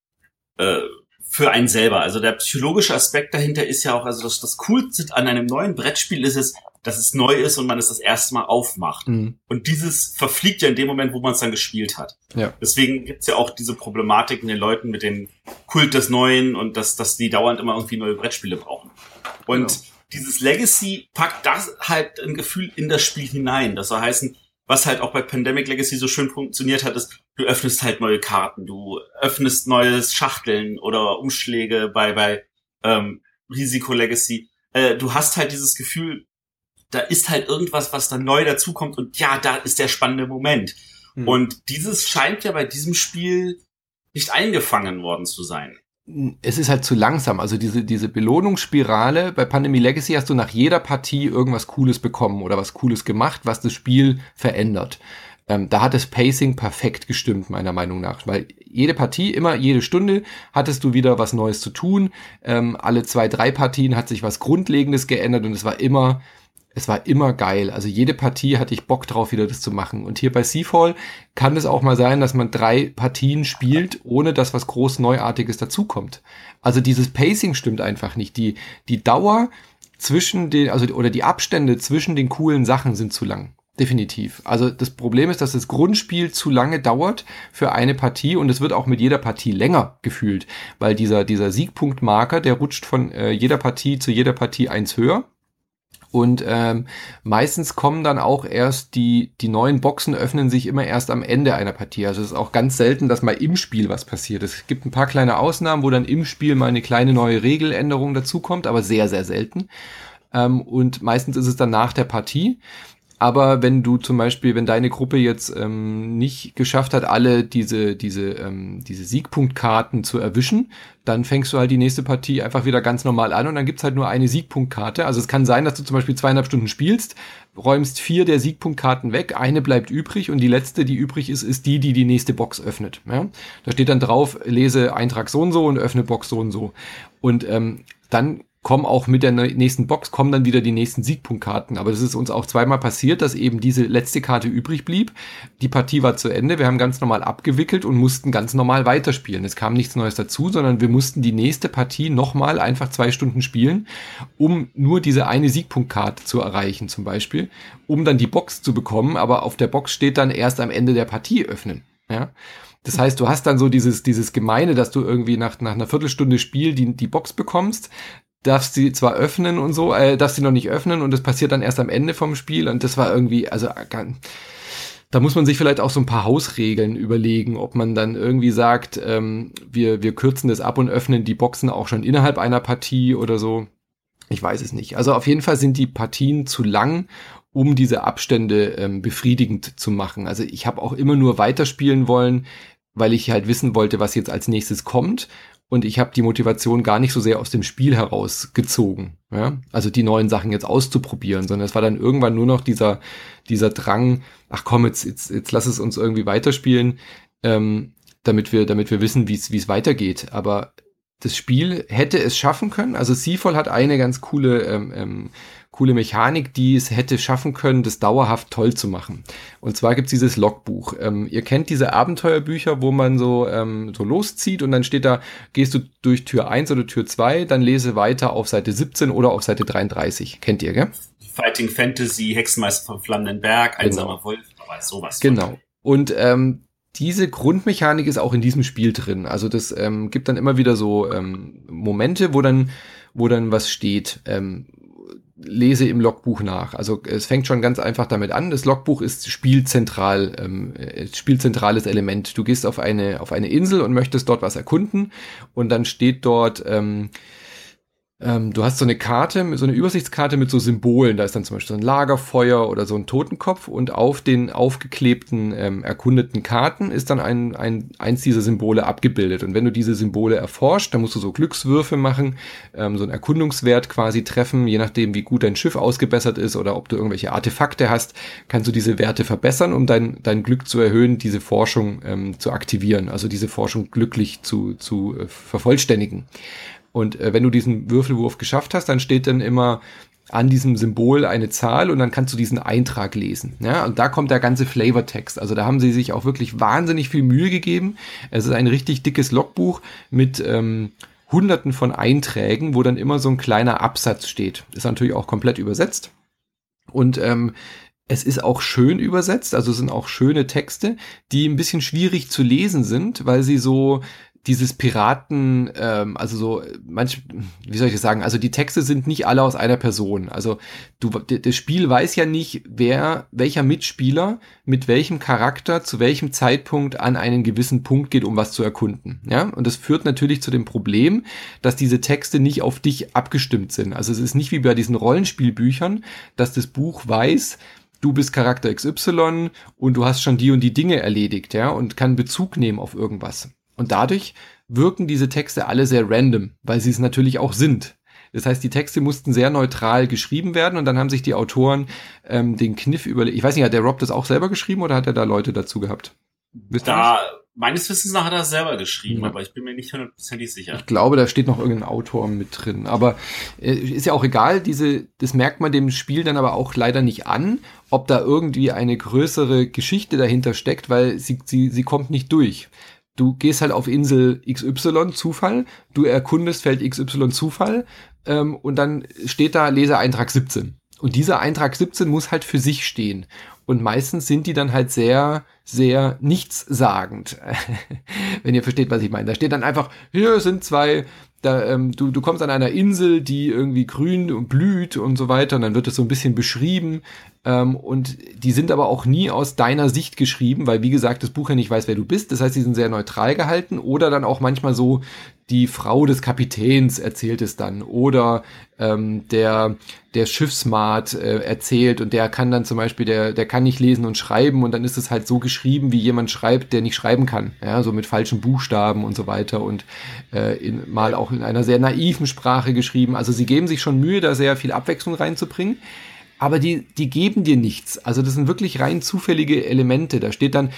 A: äh, für einen selber. Also der psychologische Aspekt dahinter ist ja auch, also das, das Coolste an einem neuen Brettspiel ist es, dass es neu ist und man es das erste Mal aufmacht. Mhm. Und dieses verfliegt ja in dem Moment, wo man es dann gespielt hat. Ja. Deswegen gibt's ja auch diese Problematik in den Leuten mit dem Kult des Neuen und dass, dass die dauernd immer irgendwie neue Brettspiele brauchen. Und genau. dieses Legacy packt das halt ein Gefühl in das Spiel hinein. Das soll heißen, was halt auch bei Pandemic Legacy so schön funktioniert hat, ist, du öffnest halt neue Karten, du öffnest neue Schachteln oder Umschläge bei, bei ähm, Risiko Legacy. Äh, du hast halt dieses Gefühl, da ist halt irgendwas, was dann neu dazukommt und ja, da ist der spannende Moment. Hm. Und dieses scheint ja bei diesem Spiel nicht eingefangen worden zu sein
B: es ist halt zu langsam. Also diese, diese Belohnungsspirale bei Pandemie Legacy hast du nach jeder Partie irgendwas Cooles bekommen oder was Cooles gemacht, was das Spiel verändert. Ähm, da hat das Pacing perfekt gestimmt, meiner Meinung nach. Weil jede Partie, immer jede Stunde hattest du wieder was Neues zu tun. Ähm, alle zwei, drei Partien hat sich was Grundlegendes geändert und es war immer es war immer geil. Also jede Partie hatte ich Bock drauf, wieder das zu machen. Und hier bei Seafall kann es auch mal sein, dass man drei Partien spielt, ohne dass was groß Neuartiges dazukommt. Also dieses Pacing stimmt einfach nicht. Die, die Dauer zwischen den, also, oder die Abstände zwischen den coolen Sachen sind zu lang. Definitiv. Also das Problem ist, dass das Grundspiel zu lange dauert für eine Partie und es wird auch mit jeder Partie länger gefühlt, weil dieser, dieser Siegpunktmarker, der rutscht von äh, jeder Partie zu jeder Partie eins höher. Und ähm, meistens kommen dann auch erst die, die neuen Boxen öffnen sich immer erst am Ende einer Partie. Also es ist auch ganz selten, dass mal im Spiel was passiert. Es gibt ein paar kleine Ausnahmen, wo dann im Spiel mal eine kleine neue Regeländerung dazukommt, aber sehr, sehr selten. Ähm, und meistens ist es dann nach der Partie. Aber wenn du zum Beispiel, wenn deine Gruppe jetzt ähm, nicht geschafft hat, alle diese, diese, ähm, diese Siegpunktkarten zu erwischen, dann fängst du halt die nächste Partie einfach wieder ganz normal an und dann gibt's halt nur eine Siegpunktkarte. Also es kann sein, dass du zum Beispiel zweieinhalb Stunden spielst, räumst vier der Siegpunktkarten weg, eine bleibt übrig und die letzte, die übrig ist, ist die, die die nächste Box öffnet. Ja? Da steht dann drauf, lese Eintrag so und so und öffne Box so und so. Und ähm, dann kommen auch mit der nächsten Box, kommen dann wieder die nächsten Siegpunktkarten. Aber das ist uns auch zweimal passiert, dass eben diese letzte Karte übrig blieb. Die Partie war zu Ende, wir haben ganz normal abgewickelt und mussten ganz normal weiterspielen. Es kam nichts Neues dazu, sondern wir mussten die nächste Partie nochmal einfach zwei Stunden spielen, um nur diese eine Siegpunktkarte zu erreichen zum Beispiel, um dann die Box zu bekommen. Aber auf der Box steht dann erst am Ende der Partie öffnen. Ja. Das heißt, du hast dann so dieses, dieses Gemeine, dass du irgendwie nach, nach einer Viertelstunde Spiel die, die Box bekommst, darfst sie zwar öffnen und so, äh, darfst sie noch nicht öffnen und das passiert dann erst am Ende vom Spiel und das war irgendwie, also da muss man sich vielleicht auch so ein paar Hausregeln überlegen, ob man dann irgendwie sagt, ähm, wir, wir kürzen das ab und öffnen die Boxen auch schon innerhalb einer Partie oder so. Ich weiß es nicht. Also auf jeden Fall sind die Partien zu lang, um diese Abstände ähm, befriedigend zu machen. Also ich habe auch immer nur weiterspielen wollen, weil ich halt wissen wollte, was jetzt als nächstes kommt und ich habe die Motivation gar nicht so sehr aus dem Spiel herausgezogen, ja? also die neuen Sachen jetzt auszuprobieren, sondern es war dann irgendwann nur noch dieser dieser Drang, ach komm jetzt jetzt, jetzt lass es uns irgendwie weiterspielen, ähm, damit wir damit wir wissen, wie es weitergeht. Aber das Spiel hätte es schaffen können. Also Seafall hat eine ganz coole ähm, ähm, coole Mechanik, die es hätte schaffen können, das dauerhaft toll zu machen. Und zwar gibt's dieses Logbuch. Ähm, ihr kennt diese Abenteuerbücher, wo man so, ähm, so loszieht und dann steht da, gehst du durch Tür 1 oder Tür 2, dann lese weiter auf Seite 17 oder auf Seite 33. Kennt ihr, gell?
A: Fighting Fantasy, Hexenmeister von Flammenberg, Einsamer genau. Wolf, aber sowas.
B: Genau. Und ähm, diese Grundmechanik ist auch in diesem Spiel drin. Also das ähm, gibt dann immer wieder so ähm, Momente, wo dann, wo dann was steht. Ähm, lese im Logbuch nach. Also es fängt schon ganz einfach damit an. Das Logbuch ist spielzentral, ähm, äh, spielzentrales Element. Du gehst auf eine auf eine Insel und möchtest dort was erkunden und dann steht dort ähm, ähm, du hast so eine Karte, so eine Übersichtskarte mit so Symbolen. Da ist dann zum Beispiel so ein Lagerfeuer oder so ein Totenkopf und auf den aufgeklebten, ähm, erkundeten Karten ist dann ein, ein, eins dieser Symbole abgebildet. Und wenn du diese Symbole erforscht, dann musst du so Glückswürfe machen, ähm, so einen Erkundungswert quasi treffen, je nachdem, wie gut dein Schiff ausgebessert ist oder ob du irgendwelche Artefakte hast, kannst du diese Werte verbessern, um dein, dein Glück zu erhöhen, diese Forschung ähm, zu aktivieren, also diese Forschung glücklich zu, zu äh, vervollständigen. Und äh, wenn du diesen Würfelwurf geschafft hast, dann steht dann immer an diesem Symbol eine Zahl und dann kannst du diesen Eintrag lesen. Ja, und da kommt der ganze Flavortext. Also da haben sie sich auch wirklich wahnsinnig viel Mühe gegeben. Es ist ein richtig dickes Logbuch mit ähm, hunderten von Einträgen, wo dann immer so ein kleiner Absatz steht. Ist natürlich auch komplett übersetzt. Und ähm, es ist auch schön übersetzt, also es sind auch schöne Texte, die ein bisschen schwierig zu lesen sind, weil sie so dieses Piraten, ähm, also so manch, wie soll ich das sagen? Also die Texte sind nicht alle aus einer Person. Also du, das Spiel weiß ja nicht, wer, welcher Mitspieler mit welchem Charakter zu welchem Zeitpunkt an einen gewissen Punkt geht, um was zu erkunden. Ja, und das führt natürlich zu dem Problem, dass diese Texte nicht auf dich abgestimmt sind. Also es ist nicht wie bei diesen Rollenspielbüchern, dass das Buch weiß, du bist Charakter XY und du hast schon die und die Dinge erledigt, ja, und kann Bezug nehmen auf irgendwas. Und dadurch wirken diese Texte alle sehr random, weil sie es natürlich auch sind. Das heißt, die Texte mussten sehr neutral geschrieben werden und dann haben sich die Autoren ähm, den Kniff überlegt. Ich weiß nicht, hat der Rob das auch selber geschrieben oder hat er da Leute dazu gehabt?
A: Wisst da, meines Wissens nach hat er selber geschrieben, ja. aber ich bin mir nicht hundertprozentig sicher.
B: Ich glaube, da steht noch irgendein Autor mit drin. Aber äh, ist ja auch egal, diese, das merkt man dem Spiel dann aber auch leider nicht an, ob da irgendwie eine größere Geschichte dahinter steckt, weil sie, sie, sie kommt nicht durch du gehst halt auf Insel XY Zufall, du erkundest Feld XY Zufall ähm, und dann steht da Leseeintrag 17. Und dieser Eintrag 17 muss halt für sich stehen. Und meistens sind die dann halt sehr, sehr nichtssagend. Wenn ihr versteht, was ich meine. Da steht dann einfach, hier sind zwei da, ähm, du, du kommst an einer Insel, die irgendwie grün und blüht und so weiter, und dann wird es so ein bisschen beschrieben. Ähm, und die sind aber auch nie aus deiner Sicht geschrieben, weil wie gesagt, das Buch ja nicht weiß, wer du bist. Das heißt, die sind sehr neutral gehalten oder dann auch manchmal so, die Frau des Kapitäns erzählt es dann oder ähm, der der Schiffsmart äh, erzählt und der kann dann zum Beispiel der der kann nicht lesen und schreiben und dann ist es halt so geschrieben, wie jemand schreibt, der nicht schreiben kann, ja so mit falschen Buchstaben und so weiter und äh, in, mal auch in einer sehr naiven Sprache geschrieben. Also sie geben sich schon Mühe, da sehr viel Abwechslung reinzubringen aber die, die geben dir nichts. Also das sind wirklich rein zufällige Elemente. Da steht dann,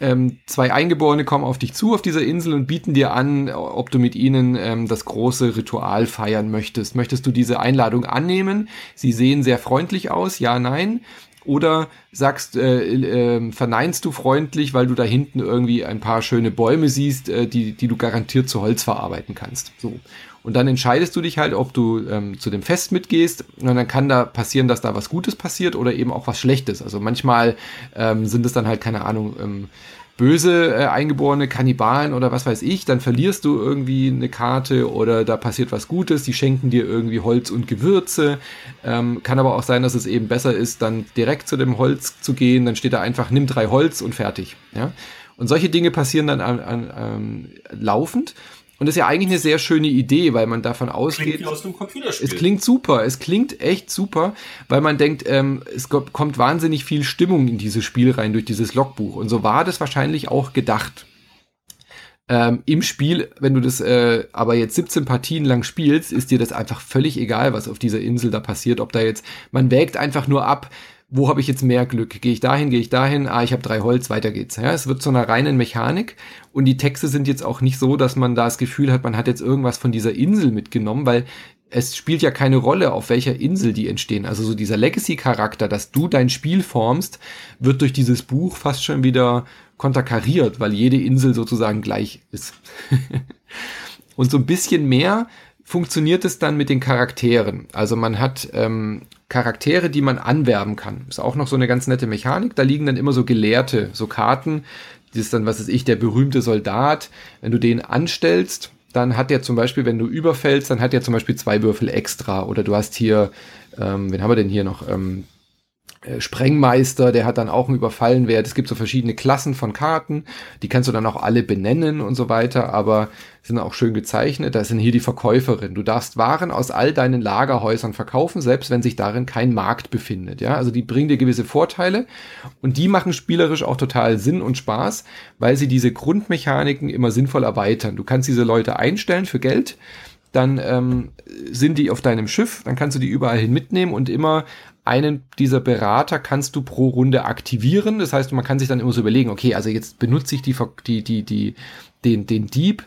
B: ähm, zwei Eingeborene kommen auf dich zu auf dieser Insel und bieten dir an, ob du mit ihnen ähm, das große Ritual feiern möchtest. Möchtest du diese Einladung annehmen? Sie sehen sehr freundlich aus, ja, nein. Oder sagst, äh, äh, verneinst du freundlich, weil du da hinten irgendwie ein paar schöne Bäume siehst, äh, die, die du garantiert zu Holz verarbeiten kannst. So. Und dann entscheidest du dich halt, ob du ähm, zu dem Fest mitgehst. Und dann kann da passieren, dass da was Gutes passiert oder eben auch was Schlechtes. Also manchmal ähm, sind es dann halt, keine Ahnung, ähm, böse äh, eingeborene Kannibalen oder was weiß ich, dann verlierst du irgendwie eine Karte oder da passiert was Gutes, die schenken dir irgendwie Holz und Gewürze. Ähm, kann aber auch sein, dass es eben besser ist, dann direkt zu dem Holz zu gehen, dann steht da einfach, nimm drei Holz und fertig. Ja? Und solche Dinge passieren dann an, an, an, laufend. Und das ist ja eigentlich eine sehr schöne Idee, weil man davon ausgeht. Klingt aus einem Computerspiel. Es klingt super, es klingt echt super, weil man denkt, ähm, es kommt wahnsinnig viel Stimmung in dieses Spiel rein durch dieses Logbuch. Und so war das wahrscheinlich auch gedacht. Ähm, Im Spiel, wenn du das äh, aber jetzt 17 Partien lang spielst, ist dir das einfach völlig egal, was auf dieser Insel da passiert. Ob da jetzt, man wägt einfach nur ab, wo habe ich jetzt mehr Glück? Gehe ich dahin, gehe ich dahin? Ah, ich habe drei Holz, weiter geht's. Ja, es wird zu einer reinen Mechanik und die Texte sind jetzt auch nicht so, dass man da das Gefühl hat, man hat jetzt irgendwas von dieser Insel mitgenommen, weil es spielt ja keine Rolle, auf welcher Insel die entstehen. Also so dieser Legacy-Charakter, dass du dein Spiel formst, wird durch dieses Buch fast schon wieder konterkariert, weil jede Insel sozusagen gleich ist. und so ein bisschen mehr funktioniert es dann mit den Charakteren. Also man hat ähm, Charaktere, die man anwerben kann. Ist auch noch so eine ganz nette Mechanik. Da liegen dann immer so Gelehrte, so Karten. Das ist dann, was ist ich, der berühmte Soldat. Wenn du den anstellst, dann hat der zum Beispiel, wenn du überfällst, dann hat der zum Beispiel zwei Würfel extra. Oder du hast hier, ähm, wen haben wir denn hier noch? Ähm, äh, Sprengmeister, der hat dann auch einen Überfallenwert. Es gibt so verschiedene Klassen von Karten, die kannst du dann auch alle benennen und so weiter, aber sind auch schön gezeichnet. Da sind hier die Verkäuferin. Du darfst Waren aus all deinen Lagerhäusern verkaufen, selbst wenn sich darin kein Markt befindet. Ja, also die bringen dir gewisse Vorteile und die machen spielerisch auch total Sinn und Spaß, weil sie diese Grundmechaniken immer sinnvoll erweitern. Du kannst diese Leute einstellen für Geld dann ähm, sind die auf deinem Schiff, dann kannst du die überall hin mitnehmen und immer einen dieser Berater kannst du pro Runde aktivieren. Das heißt, man kann sich dann immer so überlegen, okay, also jetzt benutze ich die, die, die, die, den, den Dieb,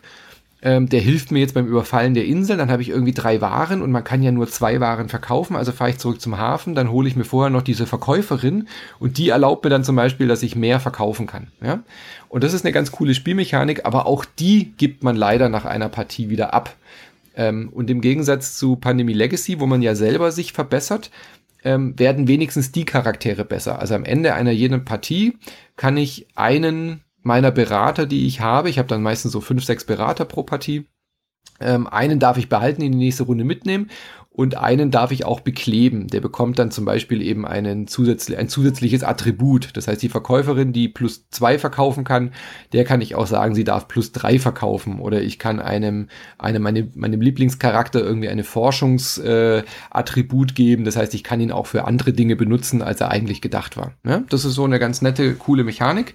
B: ähm, der hilft mir jetzt beim Überfallen der Insel, dann habe ich irgendwie drei Waren und man kann ja nur zwei Waren verkaufen, also fahre ich zurück zum Hafen, dann hole ich mir vorher noch diese Verkäuferin und die erlaubt mir dann zum Beispiel, dass ich mehr verkaufen kann. Ja? Und das ist eine ganz coole Spielmechanik, aber auch die gibt man leider nach einer Partie wieder ab. Ähm, und im Gegensatz zu Pandemie Legacy, wo man ja selber sich verbessert, ähm, werden wenigstens die Charaktere besser. Also am Ende einer jeden Partie kann ich einen meiner Berater, die ich habe, ich habe dann meistens so fünf, sechs Berater pro Partie, ähm, einen darf ich behalten, in die nächste Runde mitnehmen und einen darf ich auch bekleben. Der bekommt dann zum Beispiel eben einen zusätzlich, ein zusätzliches Attribut. Das heißt, die Verkäuferin, die plus zwei verkaufen kann, der kann ich auch sagen, sie darf plus drei verkaufen. Oder ich kann einem, einem meinem, meinem Lieblingscharakter irgendwie eine Forschungsattribut äh, geben. Das heißt, ich kann ihn auch für andere Dinge benutzen, als er eigentlich gedacht war. Ja? Das ist so eine ganz nette, coole Mechanik.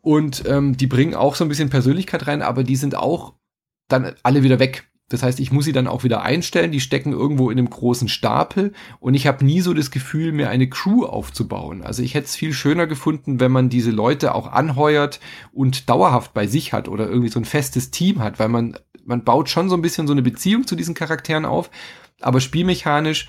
B: Und ähm, die bringen auch so ein bisschen Persönlichkeit rein, aber die sind auch dann alle wieder weg. Das heißt, ich muss sie dann auch wieder einstellen. Die stecken irgendwo in einem großen Stapel und ich habe nie so das Gefühl, mir eine Crew aufzubauen. Also ich hätte es viel schöner gefunden, wenn man diese Leute auch anheuert und dauerhaft bei sich hat oder irgendwie so ein festes Team hat, weil man man baut schon so ein bisschen so eine Beziehung zu diesen Charakteren auf, aber spielmechanisch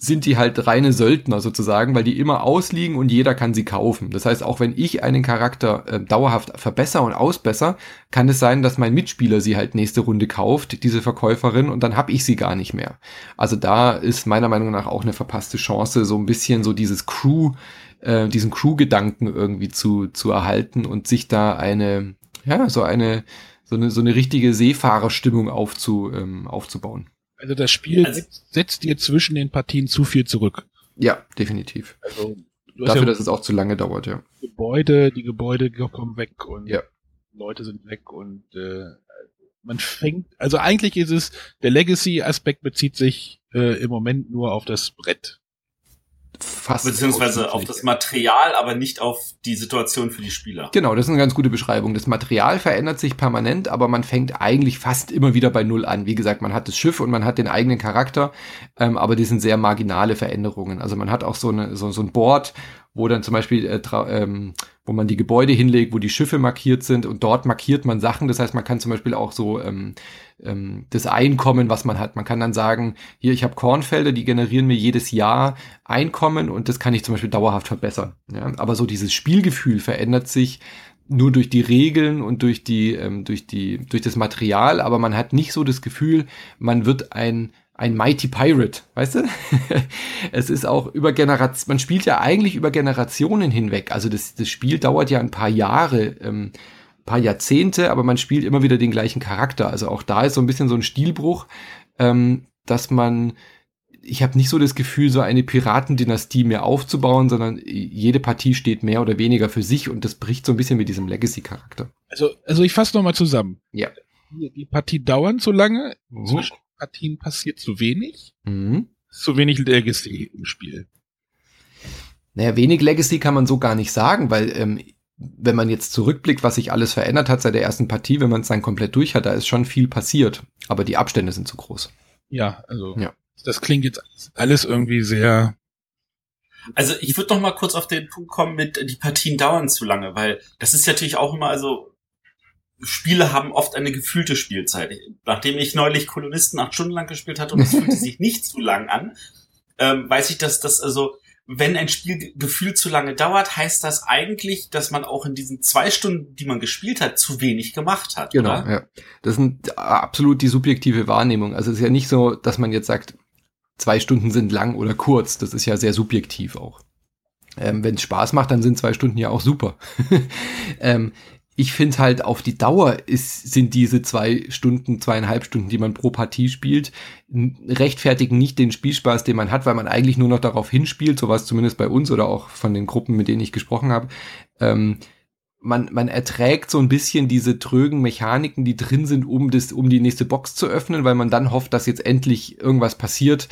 B: sind die halt reine Söldner sozusagen, weil die immer ausliegen und jeder kann sie kaufen. Das heißt, auch wenn ich einen Charakter äh, dauerhaft verbessere und ausbesser, kann es sein, dass mein Mitspieler sie halt nächste Runde kauft, diese Verkäuferin, und dann habe ich sie gar nicht mehr. Also da ist meiner Meinung nach auch eine verpasste Chance, so ein bisschen so dieses Crew, äh, diesen Crew-Gedanken irgendwie zu, zu erhalten und sich da eine, ja, so eine, so eine, so eine richtige Seefahrerstimmung aufzu, ähm, aufzubauen.
C: Also das Spiel also, setzt dir zwischen den Partien zu viel zurück.
B: Ja, definitiv. Also Dafür, ja dass es auch zu lange dauert, ja.
C: Gebäude, die Gebäude kommen weg und ja. Leute sind weg und äh, man fängt, also eigentlich ist es, der Legacy-Aspekt bezieht sich äh, im Moment nur auf das Brett
A: fast. Beziehungsweise auf das Material, aber nicht auf die Situation für die Spieler.
B: Genau, das ist eine ganz gute Beschreibung. Das Material verändert sich permanent, aber man fängt eigentlich fast immer wieder bei Null an. Wie gesagt, man hat das Schiff und man hat den eigenen Charakter, ähm, aber die sind sehr marginale Veränderungen. Also man hat auch so, eine, so, so ein Board, wo dann zum Beispiel äh, ähm, wo man die Gebäude hinlegt, wo die Schiffe markiert sind und dort markiert man Sachen. Das heißt, man kann zum Beispiel auch so ähm, ähm, das Einkommen, was man hat. Man kann dann sagen, hier, ich habe Kornfelder, die generieren mir jedes Jahr Einkommen und das kann ich zum Beispiel dauerhaft verbessern. Ja? Aber so dieses Spielgefühl verändert sich nur durch die Regeln und durch die ähm, durch die durch das Material, aber man hat nicht so das Gefühl, man wird ein ein Mighty Pirate, weißt du? es ist auch über Generationen, man spielt ja eigentlich über Generationen hinweg. Also das, das Spiel dauert ja ein paar Jahre, ähm, paar Jahrzehnte, aber man spielt immer wieder den gleichen Charakter. Also auch da ist so ein bisschen so ein Stilbruch, ähm, dass man, ich habe nicht so das Gefühl, so eine Piratendynastie mehr aufzubauen, sondern jede Partie steht mehr oder weniger für sich und das bricht so ein bisschen mit diesem Legacy-Charakter.
C: Also, also ich fasse nochmal zusammen.
B: Ja.
C: Die, die Partie dauern zu lange, mhm. zwischen Partien passiert zu wenig. Mhm. Zu wenig Legacy im Spiel.
B: Naja, wenig Legacy kann man so gar nicht sagen, weil ähm, wenn man jetzt zurückblickt, was sich alles verändert hat seit der ersten Partie, wenn man es dann komplett durch hat, da ist schon viel passiert. Aber die Abstände sind zu groß.
C: Ja, also ja. das klingt jetzt alles irgendwie sehr.
A: Also ich würde noch mal kurz auf den Punkt kommen mit die Partien dauern zu lange, weil das ist natürlich auch immer also Spiele haben oft eine gefühlte Spielzeit. Nachdem ich neulich Kolonisten acht Stunden lang gespielt hatte und es fühlte sich nicht zu lang an, ähm, weiß ich, dass das also, wenn ein Spiel gefühlt zu lange dauert, heißt das eigentlich, dass man auch in diesen zwei Stunden, die man gespielt hat, zu wenig gemacht hat.
B: Genau, oder? ja. Das ist absolut die subjektive Wahrnehmung. Also es ist ja nicht so, dass man jetzt sagt, zwei Stunden sind lang oder kurz. Das ist ja sehr subjektiv auch. Ähm, Wenn es Spaß macht, dann sind zwei Stunden ja auch super. ähm, ich finde halt auf die Dauer ist, sind diese zwei Stunden, zweieinhalb Stunden, die man pro Partie spielt, rechtfertigen nicht den Spielspaß, den man hat, weil man eigentlich nur noch darauf hinspielt, sowas zumindest bei uns oder auch von den Gruppen, mit denen ich gesprochen habe. Ähm, man, man erträgt so ein bisschen diese trögen Mechaniken, die drin sind, um das, um die nächste Box zu öffnen, weil man dann hofft, dass jetzt endlich irgendwas passiert,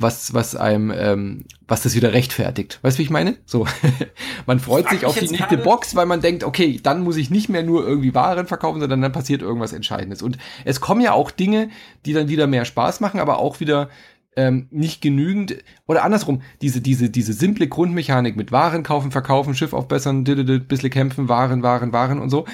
B: was, was einem, ähm, was das wieder rechtfertigt. Weißt du, wie ich meine? So, man freut sich auf die nächste Box, weil man denkt, okay, dann muss ich nicht mehr nur irgendwie Waren verkaufen, sondern dann passiert irgendwas Entscheidendes. Und es kommen ja auch Dinge, die dann wieder mehr Spaß machen, aber auch wieder ähm, nicht genügend oder andersrum diese diese diese simple Grundmechanik mit Waren kaufen, verkaufen, Schiff aufbessern, bisschen kämpfen, Waren, Waren, Waren und so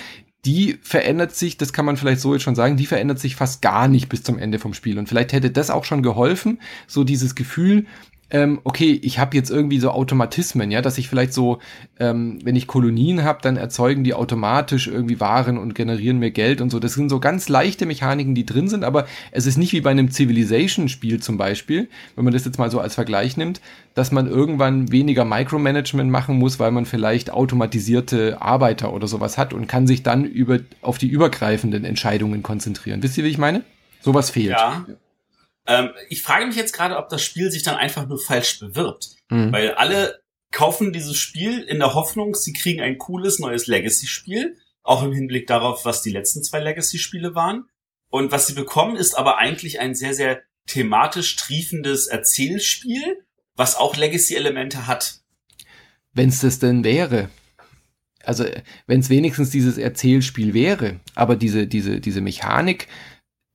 B: die verändert sich, das kann man vielleicht so jetzt schon sagen, die verändert sich fast gar nicht bis zum Ende vom Spiel. Und vielleicht hätte das auch schon geholfen, so dieses Gefühl, ähm, okay, ich habe jetzt irgendwie so Automatismen, ja, dass ich vielleicht so, ähm, wenn ich Kolonien habe, dann erzeugen die automatisch irgendwie Waren und generieren mir Geld und so. Das sind so ganz leichte Mechaniken, die drin sind, aber es ist nicht wie bei einem Civilization-Spiel zum Beispiel, wenn man das jetzt mal so als Vergleich nimmt, dass man irgendwann weniger Micromanagement machen muss, weil man vielleicht automatisierte Arbeiter oder sowas hat und kann sich dann über, auf die übergreifenden Entscheidungen konzentrieren. Wisst ihr, wie ich meine? Sowas fehlt.
A: Ja. Ähm, ich frage mich jetzt gerade, ob das Spiel sich dann einfach nur falsch bewirbt. Mhm. Weil alle kaufen dieses Spiel in der Hoffnung, sie kriegen ein cooles neues Legacy-Spiel. Auch im Hinblick darauf, was die letzten zwei Legacy-Spiele waren. Und was sie bekommen, ist aber eigentlich ein sehr, sehr thematisch triefendes Erzählspiel, was auch Legacy-Elemente hat.
B: Wenn es das denn wäre. Also, wenn es wenigstens dieses Erzählspiel wäre, aber diese, diese, diese Mechanik,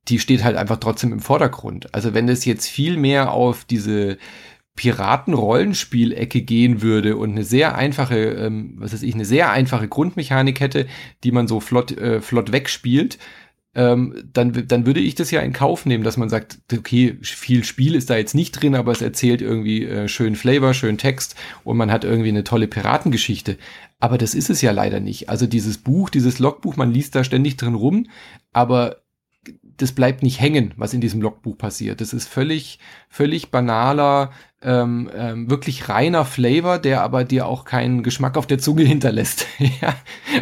B: die steht halt einfach trotzdem im Vordergrund. Also wenn es jetzt viel mehr auf diese Piraten-Rollenspielecke gehen würde und eine sehr einfache, ähm, was weiß ich, eine sehr einfache Grundmechanik hätte, die man so flott, äh, flott wegspielt, ähm, dann, dann würde ich das ja in Kauf nehmen, dass man sagt, okay, viel Spiel ist da jetzt nicht drin, aber es erzählt irgendwie äh, schön Flavor, schön Text und man hat irgendwie eine tolle Piratengeschichte. Aber das ist es ja leider nicht. Also dieses Buch, dieses Logbuch, man liest da ständig drin rum, aber das bleibt nicht hängen, was in diesem Logbuch passiert. Das ist völlig, völlig banaler, ähm, ähm, wirklich reiner Flavor, der aber dir auch keinen Geschmack auf der Zunge hinterlässt. ja,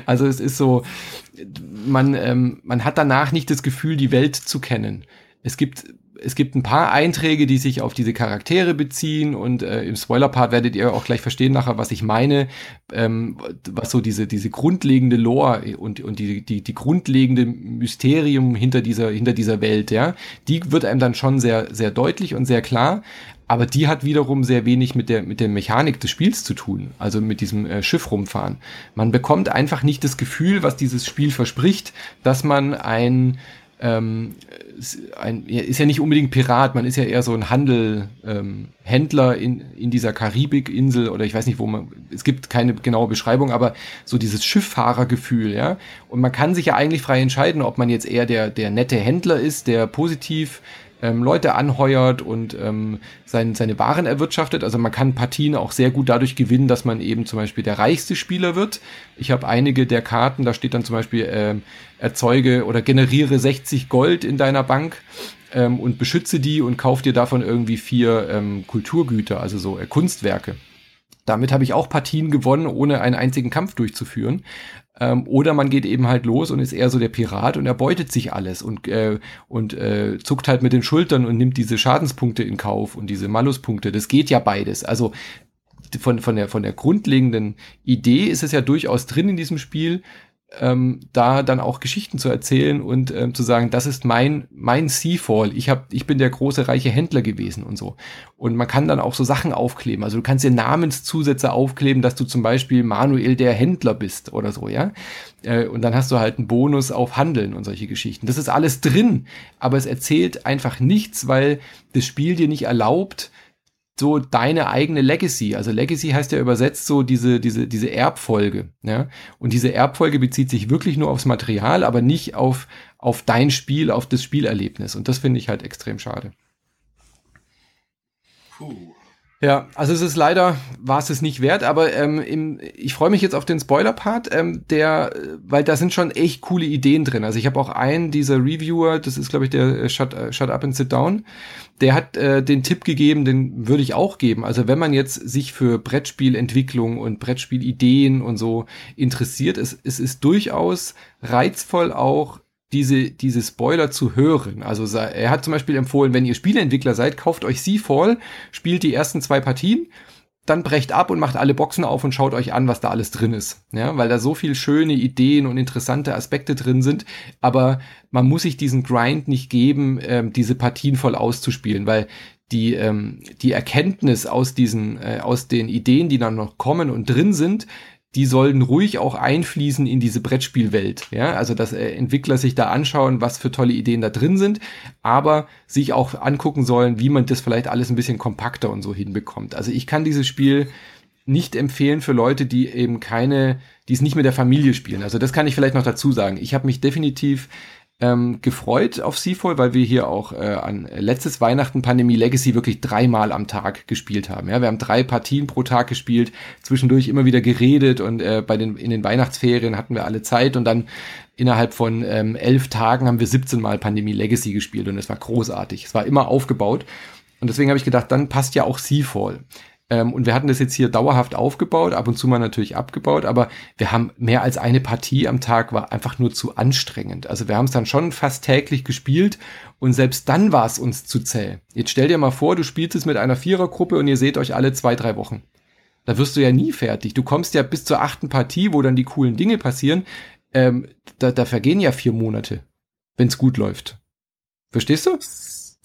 B: also es ist so, man, ähm, man hat danach nicht das Gefühl, die Welt zu kennen. Es gibt es gibt ein paar Einträge, die sich auf diese Charaktere beziehen und äh, im Spoiler-Part werdet ihr auch gleich verstehen nachher, was ich meine, ähm, was so diese, diese grundlegende Lore und, und die, die, die grundlegende Mysterium hinter dieser, hinter dieser Welt, ja, die wird einem dann schon sehr, sehr deutlich und sehr klar, aber die hat wiederum sehr wenig mit der, mit der Mechanik des Spiels zu tun, also mit diesem äh, Schiff rumfahren. Man bekommt einfach nicht das Gefühl, was dieses Spiel verspricht, dass man ein ähm, ein, ist ja nicht unbedingt Pirat, man ist ja eher so ein Handel, ähm, Händler in, in dieser Karibikinsel oder ich weiß nicht, wo man, es gibt keine genaue Beschreibung, aber so dieses Schifffahrergefühl, ja. Und man kann sich ja eigentlich frei entscheiden, ob man jetzt eher der, der nette Händler ist, der positiv ähm, Leute anheuert und ähm, sein, seine Waren erwirtschaftet. Also man kann Partien auch sehr gut dadurch gewinnen, dass man eben zum Beispiel der reichste Spieler wird. Ich habe einige der Karten, da steht dann zum Beispiel ähm, erzeuge oder generiere 60 Gold in deiner Bank ähm, und beschütze die und kauf dir davon irgendwie vier ähm, Kulturgüter, also so äh, Kunstwerke. Damit habe ich auch Partien gewonnen, ohne einen einzigen Kampf durchzuführen. Ähm, oder man geht eben halt los und ist eher so der Pirat und erbeutet sich alles und, äh, und äh, zuckt halt mit den Schultern und nimmt diese Schadenspunkte in Kauf und diese Maluspunkte. Das geht ja beides. Also von, von, der, von der grundlegenden Idee ist es ja durchaus drin in diesem Spiel, ähm, da dann auch Geschichten zu erzählen und ähm, zu sagen, das ist mein mein Seafall. Ich hab, ich bin der große reiche Händler gewesen und so. Und man kann dann auch so Sachen aufkleben. Also du kannst dir Namenszusätze aufkleben, dass du zum Beispiel Manuel der Händler bist oder so, ja. Äh, und dann hast du halt einen Bonus auf Handeln und solche Geschichten. Das ist alles drin, aber es erzählt einfach nichts, weil das Spiel dir nicht erlaubt, so deine eigene Legacy. Also Legacy heißt ja übersetzt so diese, diese, diese Erbfolge. Ja? Und diese Erbfolge bezieht sich wirklich nur aufs Material, aber nicht auf, auf dein Spiel, auf das Spielerlebnis. Und das finde ich halt extrem schade.
A: Puh.
B: Ja, also es ist leider, war es es nicht wert, aber ähm, im, ich freue mich jetzt auf den Spoiler-Part, ähm, der, weil da sind schon echt coole Ideen drin. Also ich habe auch einen dieser Reviewer, das ist glaube ich der äh, Shut, uh, Shut Up and Sit Down, der hat äh, den Tipp gegeben, den würde ich auch geben. Also wenn man jetzt sich für Brettspielentwicklung und Brettspielideen und so interessiert, es, es ist durchaus reizvoll auch diese, diese Spoiler zu hören. Also er hat zum Beispiel empfohlen, wenn ihr Spieleentwickler seid, kauft euch Seafall, spielt die ersten zwei Partien, dann brecht ab und macht alle Boxen auf und schaut euch an, was da alles drin ist. Ja, weil da so viel schöne Ideen und interessante Aspekte drin sind. Aber man muss sich diesen Grind nicht geben, ähm, diese Partien voll auszuspielen, weil die, ähm, die Erkenntnis aus diesen, äh, aus den Ideen, die dann noch kommen und drin sind, die sollen ruhig auch einfließen in diese Brettspielwelt. Ja, also dass äh, Entwickler sich da anschauen, was für tolle Ideen da drin sind, aber sich auch angucken sollen, wie man das vielleicht alles ein bisschen kompakter und so hinbekommt. Also ich kann dieses Spiel nicht empfehlen für Leute, die eben keine, die es nicht mit der Familie spielen. Also das kann ich vielleicht noch dazu sagen. Ich habe mich definitiv ähm, gefreut auf Seafall, weil wir hier auch äh, an letztes Weihnachten Pandemie Legacy wirklich dreimal am Tag gespielt haben. Ja, wir haben drei Partien pro Tag gespielt, zwischendurch immer wieder geredet und äh, bei den in den Weihnachtsferien hatten wir alle Zeit und dann innerhalb von ähm, elf Tagen haben wir 17 Mal Pandemie Legacy gespielt und es war großartig. Es war immer aufgebaut und deswegen habe ich gedacht, dann passt ja auch Seafall. Ähm, und wir hatten das jetzt hier dauerhaft aufgebaut, ab und zu mal natürlich abgebaut, aber wir haben mehr als eine Partie am Tag, war einfach nur zu anstrengend. Also wir haben es dann schon fast täglich gespielt und selbst dann war es uns zu zäh. Jetzt stell dir mal vor, du spielst es mit einer Vierergruppe und ihr seht euch alle zwei, drei Wochen. Da wirst du ja nie fertig. Du kommst ja bis zur achten Partie, wo dann die coolen Dinge passieren. Ähm, da, da vergehen ja vier Monate, wenn es gut läuft. Verstehst du?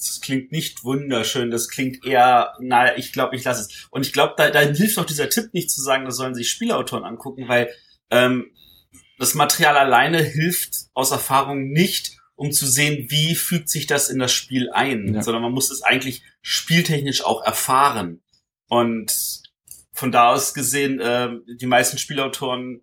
A: Das klingt nicht wunderschön, das klingt eher, naja, ich glaube, ich lasse es. Und ich glaube, da, da hilft auch dieser Tipp nicht zu sagen, das sollen sich Spielautoren angucken, weil ähm, das Material alleine hilft aus Erfahrung nicht, um zu sehen, wie fügt sich das in das Spiel ein, ja. sondern man muss es eigentlich spieltechnisch auch erfahren. Und von da aus gesehen, äh, die meisten Spielautoren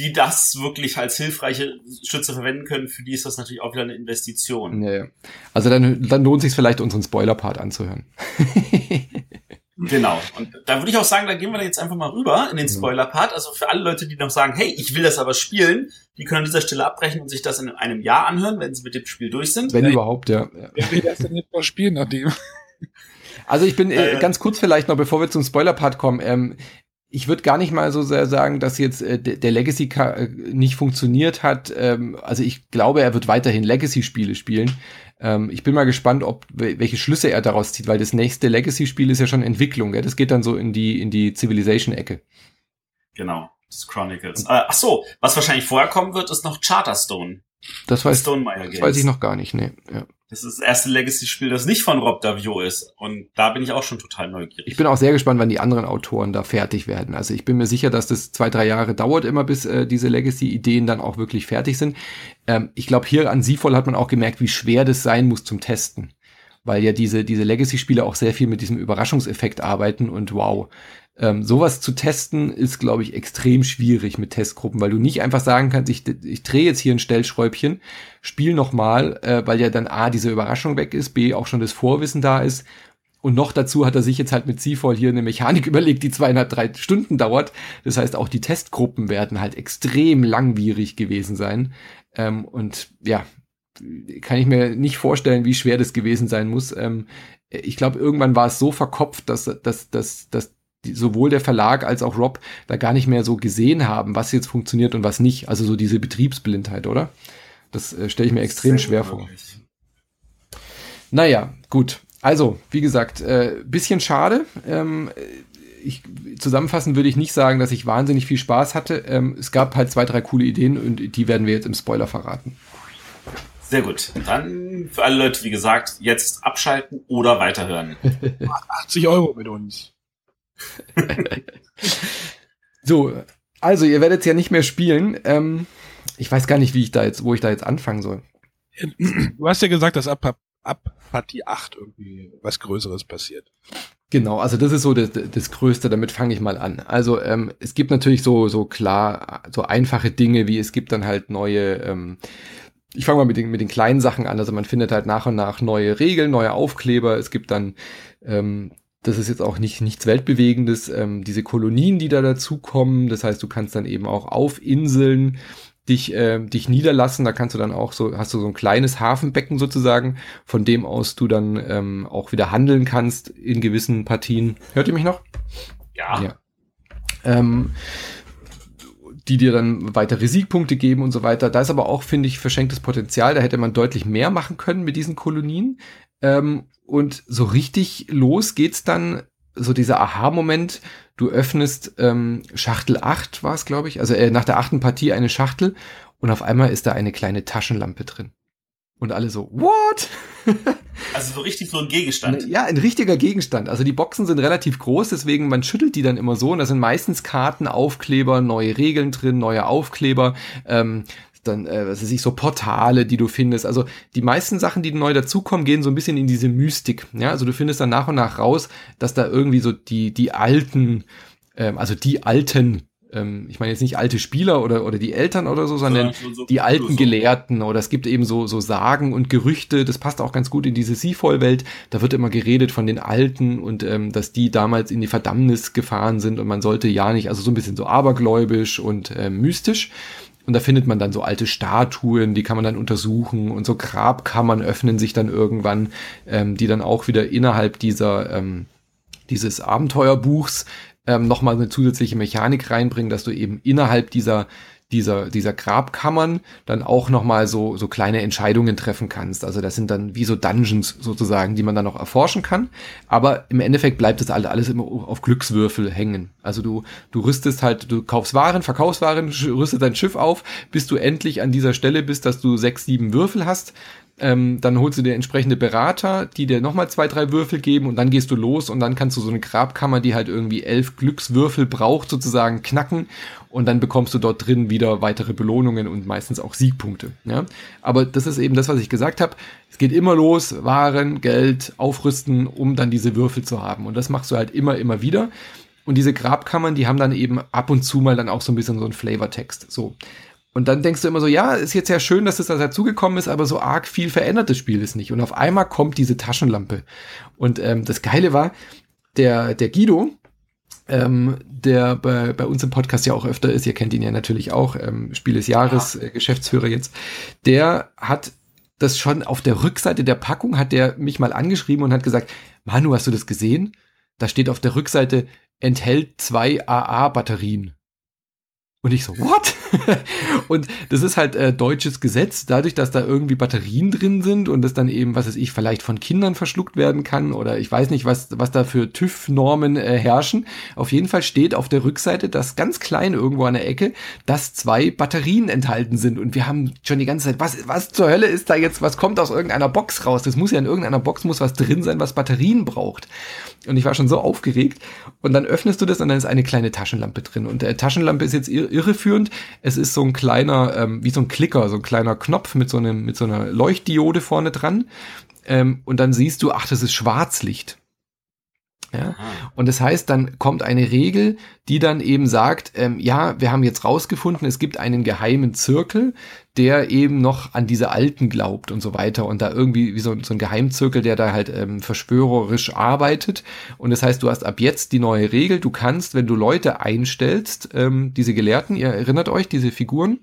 A: die das wirklich als hilfreiche Schütze verwenden können, für die ist das natürlich auch wieder eine Investition.
B: Ja, Also dann, dann lohnt sich vielleicht unseren Spoiler-Part anzuhören.
A: genau. Und da würde ich auch sagen, da gehen wir jetzt einfach mal rüber in den Spoiler-Part. Also für alle Leute, die noch sagen, hey, ich will das aber spielen, die können an dieser Stelle abbrechen und sich das in einem Jahr anhören, wenn sie mit dem Spiel durch sind.
B: Wenn ja, überhaupt, ja.
C: Wer will das denn jetzt noch spielen nachdem?
B: Also ich bin äh, ganz kurz vielleicht noch, bevor wir zum Spoiler-Part kommen. Ähm, ich würde gar nicht mal so sehr sagen, dass jetzt äh, der Legacy äh, nicht funktioniert hat. Ähm, also ich glaube, er wird weiterhin Legacy-Spiele spielen. Ähm, ich bin mal gespannt, ob welche Schlüsse er daraus zieht, weil das nächste Legacy-Spiel ist ja schon Entwicklung. Ja? Das geht dann so in die in die Civilization-Ecke.
A: Genau, das Chronicles. Äh, ach so, was wahrscheinlich vorher kommen wird, ist noch Charterstone.
B: Das weiß, das weiß ich noch gar nicht. Nee. Ja.
A: Das ist das erste Legacy-Spiel, das nicht von Rob Davio ist. Und da bin ich auch schon total neugierig.
B: Ich bin auch sehr gespannt, wann die anderen Autoren da fertig werden. Also ich bin mir sicher, dass das zwei, drei Jahre dauert immer, bis äh, diese Legacy-Ideen dann auch wirklich fertig sind. Ähm, ich glaube, hier an Seafall hat man auch gemerkt, wie schwer das sein muss zum Testen. Weil ja diese, diese Legacy-Spiele auch sehr viel mit diesem Überraschungseffekt arbeiten und wow, ähm, sowas zu testen ist, glaube ich, extrem schwierig mit Testgruppen, weil du nicht einfach sagen kannst, ich, ich drehe jetzt hier ein Stellschräubchen, spiel nochmal, äh, weil ja dann A, diese Überraschung weg ist, B, auch schon das Vorwissen da ist. Und noch dazu hat er sich jetzt halt mit Seafall hier eine Mechanik überlegt, die zweieinhalb, drei Stunden dauert. Das heißt, auch die Testgruppen werden halt extrem langwierig gewesen sein. Ähm, und ja, kann ich mir nicht vorstellen, wie schwer das gewesen sein muss. Ähm, ich glaube, irgendwann war es so verkopft, dass, dass, dass, dass die, sowohl der Verlag als auch Rob da gar nicht mehr so gesehen haben, was jetzt funktioniert und was nicht. Also so diese Betriebsblindheit, oder? Das äh, stelle ich mir extrem schwer vor. Naja, gut. Also, wie gesagt, äh, bisschen schade. Ähm, ich, zusammenfassend würde ich nicht sagen, dass ich wahnsinnig viel Spaß hatte. Ähm, es gab halt zwei, drei coole Ideen und die werden wir jetzt im Spoiler verraten.
A: Sehr gut. Dann für alle Leute, wie gesagt, jetzt abschalten oder weiterhören.
C: 80 Euro mit uns.
B: so, also ihr werdet ja nicht mehr spielen. Ähm, ich weiß gar nicht, wie ich da jetzt, wo ich da jetzt anfangen soll.
C: Du hast ja gesagt, dass ab, ab Partie 8 irgendwie was Größeres passiert.
B: Genau, also das ist so das, das Größte, damit fange ich mal an. Also ähm, es gibt natürlich so, so klar, so einfache Dinge, wie es gibt dann halt neue, ähm, ich fange mal mit den, mit den kleinen Sachen an, also man findet halt nach und nach neue Regeln, neue Aufkleber, es gibt dann ähm, das ist jetzt auch nicht nichts Weltbewegendes. Ähm, diese Kolonien, die da dazukommen, das heißt, du kannst dann eben auch auf Inseln dich, äh, dich niederlassen. Da kannst du dann auch so, hast du so ein kleines Hafenbecken sozusagen, von dem aus du dann ähm, auch wieder handeln kannst in gewissen Partien. Hört ihr mich noch?
A: Ja. ja.
B: Ähm, die dir dann weitere Siegpunkte geben und so weiter. Da ist aber auch, finde ich, verschenktes Potenzial. Da hätte man deutlich mehr machen können mit diesen Kolonien. Ähm, und so richtig los geht's dann, so dieser Aha-Moment, du öffnest ähm, Schachtel 8 war es, glaube ich, also äh, nach der achten Partie eine Schachtel und auf einmal ist da eine kleine Taschenlampe drin. Und alle so, what?
A: also so richtig so ein Gegenstand.
B: Ja, ein richtiger Gegenstand. Also die Boxen sind relativ groß, deswegen man schüttelt die dann immer so und da sind meistens Karten, Aufkleber, neue Regeln drin, neue Aufkleber. Ähm, dann, äh, was weiß ich, so Portale, die du findest. Also die meisten Sachen, die neu dazukommen, gehen so ein bisschen in diese Mystik. Ja, also du findest dann nach und nach raus, dass da irgendwie so die, die alten, ähm, also die alten ähm, ich meine jetzt nicht alte Spieler oder, oder die Eltern oder so, sondern so die alten Gelehrten oder es gibt eben so, so Sagen und Gerüchte, das passt auch ganz gut in diese Seafoil-Welt, da wird immer geredet von den Alten und ähm, dass die damals in die Verdammnis gefahren sind und man sollte ja nicht, also so ein bisschen so abergläubisch und äh, mystisch und da findet man dann so alte Statuen, die kann man dann untersuchen. Und so Grabkammern öffnen sich dann irgendwann, ähm, die dann auch wieder innerhalb dieser ähm, dieses Abenteuerbuchs ähm, nochmal eine zusätzliche Mechanik reinbringen, dass du eben innerhalb dieser dieser, dieser Grabkammern dann auch nochmal so, so kleine Entscheidungen treffen kannst. Also das sind dann wie so Dungeons sozusagen, die man dann noch erforschen kann. Aber im Endeffekt bleibt das alles immer auf Glückswürfel hängen. Also du, du rüstest halt, du kaufst Waren, verkaufst Waren, rüstest dein Schiff auf, bis du endlich an dieser Stelle bist, dass du sechs, sieben Würfel hast. Ähm, dann holst du dir entsprechende Berater, die dir nochmal zwei, drei Würfel geben und dann gehst du los und dann kannst du so eine Grabkammer, die halt irgendwie elf Glückswürfel braucht, sozusagen knacken und dann bekommst du dort drin wieder weitere Belohnungen und meistens auch Siegpunkte. Ja? Aber das ist eben das, was ich gesagt habe. Es geht immer los, Waren, Geld, aufrüsten, um dann diese Würfel zu haben. Und das machst du halt immer, immer wieder. Und diese Grabkammern, die haben dann eben ab und zu mal dann auch so ein bisschen so einen Flavortext. So. Und dann denkst du immer so, ja, ist jetzt ja schön, dass das dazugekommen ist, aber so arg viel verändert das Spiel ist nicht. Und auf einmal kommt diese Taschenlampe. Und ähm, das Geile war, der, der Guido, ähm, der bei, bei uns im Podcast ja auch öfter ist, ihr kennt ihn ja natürlich auch, ähm, Spiel des Jahres, ja. äh, Geschäftsführer jetzt, der hat das schon auf der Rückseite der Packung, hat der mich mal angeschrieben und hat gesagt, Manu, hast du das gesehen? Da steht auf der Rückseite, enthält zwei AA-Batterien. Und ich so, what? und das ist halt äh, deutsches Gesetz, dadurch, dass da irgendwie Batterien drin sind und das dann eben, was weiß ich, vielleicht von Kindern verschluckt werden kann oder ich weiß nicht, was, was da für TÜV-Normen äh, herrschen. Auf jeden Fall steht auf der Rückseite, dass ganz klein irgendwo an der Ecke, dass zwei Batterien enthalten sind. Und wir haben schon die ganze Zeit, was, was zur Hölle ist da jetzt, was kommt aus irgendeiner Box raus? Das muss ja in irgendeiner Box, muss was drin sein, was Batterien braucht. Und ich war schon so aufgeregt. Und dann öffnest du das und dann ist eine kleine Taschenlampe drin. Und der Taschenlampe ist jetzt irreführend. Es ist so ein kleiner, ähm, wie so ein Klicker, so ein kleiner Knopf mit so einem, mit so einer Leuchtdiode vorne dran. Ähm, und dann siehst du, ach, das ist Schwarzlicht. Ja? Und das heißt, dann kommt eine Regel, die dann eben sagt, ähm, ja, wir haben jetzt rausgefunden, es gibt einen geheimen Zirkel, der eben noch an diese Alten glaubt und so weiter und da irgendwie wie so, so ein Geheimzirkel, der da halt ähm, verschwörerisch arbeitet. Und das heißt, du hast ab jetzt die neue Regel, du kannst, wenn du Leute einstellst, ähm, diese Gelehrten, ihr erinnert euch, diese Figuren,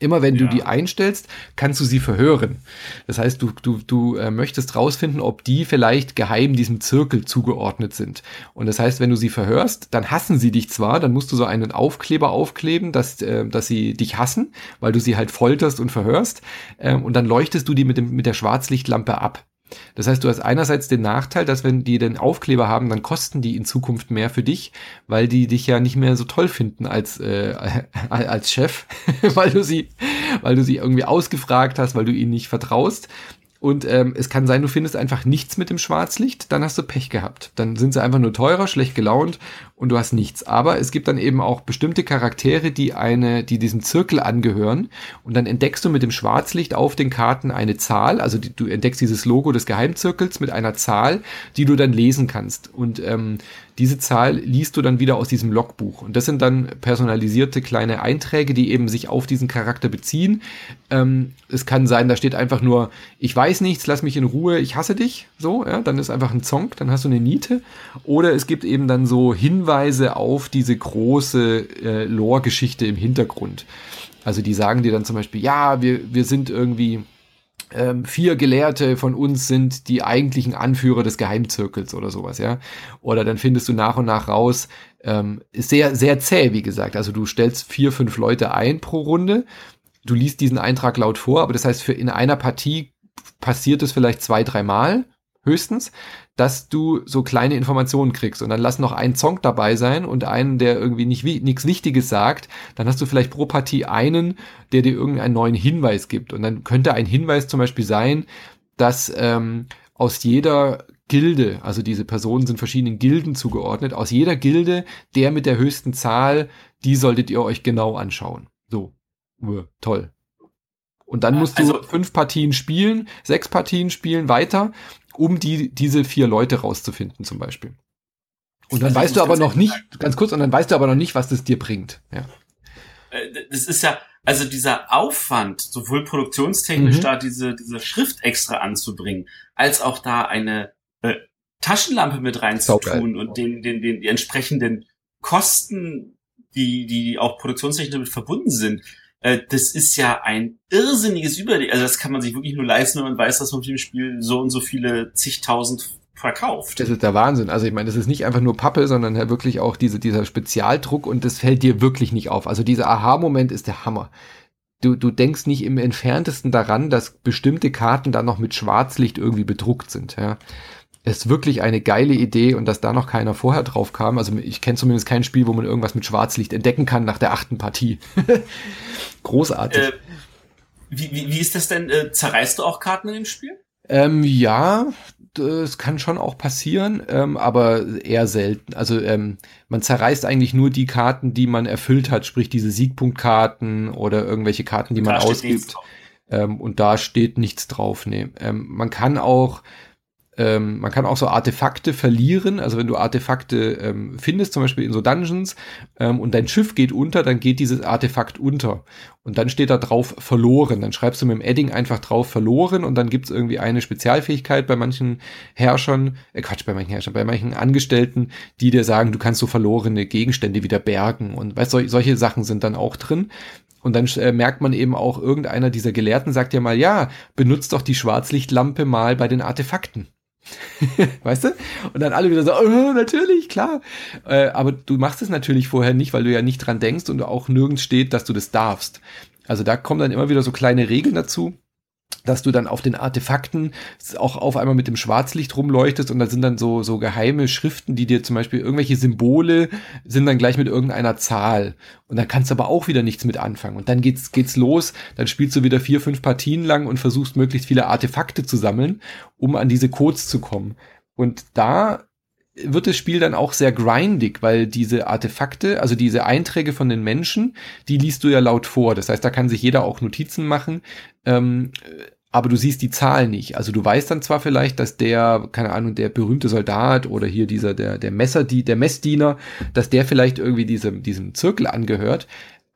B: Immer wenn ja. du die einstellst, kannst du sie verhören. Das heißt, du, du, du äh, möchtest rausfinden, ob die vielleicht geheim diesem Zirkel zugeordnet sind. Und das heißt, wenn du sie verhörst, dann hassen sie dich zwar, dann musst du so einen Aufkleber aufkleben, dass, äh, dass sie dich hassen, weil du sie halt folterst und verhörst. Äh, und dann leuchtest du die mit, dem, mit der Schwarzlichtlampe ab. Das heißt, du hast einerseits den Nachteil, dass wenn die den Aufkleber haben, dann kosten die in Zukunft mehr für dich, weil die dich ja nicht mehr so toll finden als äh, als Chef, weil du sie, weil du sie irgendwie ausgefragt hast, weil du ihnen nicht vertraust. Und ähm, es kann sein, du findest einfach nichts mit dem Schwarzlicht, dann hast du Pech gehabt. Dann sind sie einfach nur teurer, schlecht gelaunt und du hast nichts. Aber es gibt dann eben auch bestimmte Charaktere, die eine, die diesem Zirkel angehören. Und dann entdeckst du mit dem Schwarzlicht auf den Karten eine Zahl. Also die, du entdeckst dieses Logo des Geheimzirkels mit einer Zahl, die du dann lesen kannst. Und ähm, Diese Zahl liest du dann wieder aus diesem Logbuch. Und das sind dann personalisierte kleine Einträge, die eben sich auf diesen Charakter beziehen. Ähm, es kann sein, da steht einfach nur, ich weiß nichts, lass mich in Ruhe, ich hasse dich. So, ja, dann ist einfach ein Zonk, dann hast du eine Niete. Oder es gibt eben dann so Hinweise auf diese große äh, Lore-Geschichte im Hintergrund. Also die sagen dir dann zum Beispiel, ja, wir, wir sind irgendwie ähm, vier Gelehrte von uns sind die eigentlichen Anführer des Geheimzirkels oder sowas, ja. Oder dann findest du nach und nach raus, ähm, ist sehr, sehr zäh, wie gesagt. Also du stellst vier, fünf Leute ein pro Runde. Du liest diesen Eintrag laut vor, aber das heißt, für in einer Partie passiert es vielleicht zwei, dreimal höchstens dass du so kleine Informationen kriegst. Und dann lass noch einen Song dabei sein und einen, der irgendwie nicht nichts Wichtiges sagt, dann hast du vielleicht pro Partie einen, der dir irgendeinen neuen Hinweis gibt. Und dann könnte ein Hinweis zum Beispiel sein, dass ähm, aus jeder Gilde, also diese Personen sind verschiedenen Gilden zugeordnet, aus jeder Gilde der mit der höchsten Zahl, die solltet ihr euch genau anschauen. So, toll. Und dann musst du also, fünf Partien spielen, sechs Partien spielen weiter um die, diese vier Leute rauszufinden zum Beispiel. Und dann also weißt du aber noch nicht, ganz kurz, und dann weißt du aber noch nicht, was das dir bringt. Ja.
A: Äh, das ist ja, also dieser Aufwand, sowohl produktionstechnisch mhm. da diese, diese Schrift extra anzubringen, als auch da eine äh, Taschenlampe mit reinzutun und den, den, den, die entsprechenden Kosten, die, die auch produktionstechnisch damit verbunden sind, äh, das ist ja ein irrsinniges Überlegen. Also das kann man sich wirklich nur leisten, wenn man weiß, dass man mit dem Spiel so und so viele zigtausend verkauft.
B: Das ist der Wahnsinn. Also ich meine, das ist nicht einfach nur Pappe, sondern ja wirklich auch diese, dieser Spezialdruck und das fällt dir wirklich nicht auf. Also dieser Aha-Moment ist der Hammer. Du, du denkst nicht im entferntesten daran, dass bestimmte Karten da noch mit Schwarzlicht irgendwie bedruckt sind. Ja ist wirklich eine geile Idee und dass da noch keiner vorher drauf kam. Also ich kenne zumindest kein Spiel, wo man irgendwas mit Schwarzlicht entdecken kann nach der achten Partie. Großartig. Äh,
A: wie, wie, wie ist das denn? Äh, zerreißt du auch Karten in dem Spiel?
B: Ähm, ja, das kann schon auch passieren, ähm, aber eher selten. Also ähm, man zerreißt eigentlich nur die Karten, die man erfüllt hat, sprich diese Siegpunktkarten oder irgendwelche Karten, die man ausgibt. Ähm, und da steht nichts drauf. Nee. Ähm, man kann auch ähm, man kann auch so Artefakte verlieren. Also wenn du Artefakte ähm, findest, zum Beispiel in so Dungeons, ähm, und dein Schiff geht unter, dann geht dieses Artefakt unter. Und dann steht da drauf verloren. Dann schreibst du mit dem Edding einfach drauf verloren und dann gibt's irgendwie eine Spezialfähigkeit bei manchen Herrschern, äh Quatsch, bei manchen Herrschern, bei manchen Angestellten, die dir sagen, du kannst so verlorene Gegenstände wieder bergen. Und weißt du, solche Sachen sind dann auch drin. Und dann äh, merkt man eben auch, irgendeiner dieser Gelehrten sagt ja mal, ja, benutzt doch die Schwarzlichtlampe mal bei den Artefakten. weißt du? Und dann alle wieder so, oh, natürlich, klar. Äh, aber du machst es natürlich vorher nicht, weil du ja nicht dran denkst und auch nirgends steht, dass du das darfst. Also da kommen dann immer wieder so kleine Regeln dazu dass du dann auf den Artefakten auch auf einmal mit dem Schwarzlicht rumleuchtest und da sind dann so, so geheime Schriften, die dir zum Beispiel irgendwelche Symbole sind dann gleich mit irgendeiner Zahl. Und da kannst du aber auch wieder nichts mit anfangen. Und dann geht's, geht's los, dann spielst du wieder vier, fünf Partien lang und versuchst möglichst viele Artefakte zu sammeln, um an diese Codes zu kommen. Und da wird das Spiel dann auch sehr grindig, weil diese Artefakte, also diese Einträge von den Menschen, die liest du ja laut vor. Das heißt, da kann sich jeder auch Notizen machen. Ähm, aber du siehst die Zahl nicht. Also du weißt dann zwar vielleicht, dass der, keine Ahnung, der berühmte Soldat oder hier dieser, der, der Messer, die, der Messdiener, dass der vielleicht irgendwie diesem, diesem Zirkel angehört,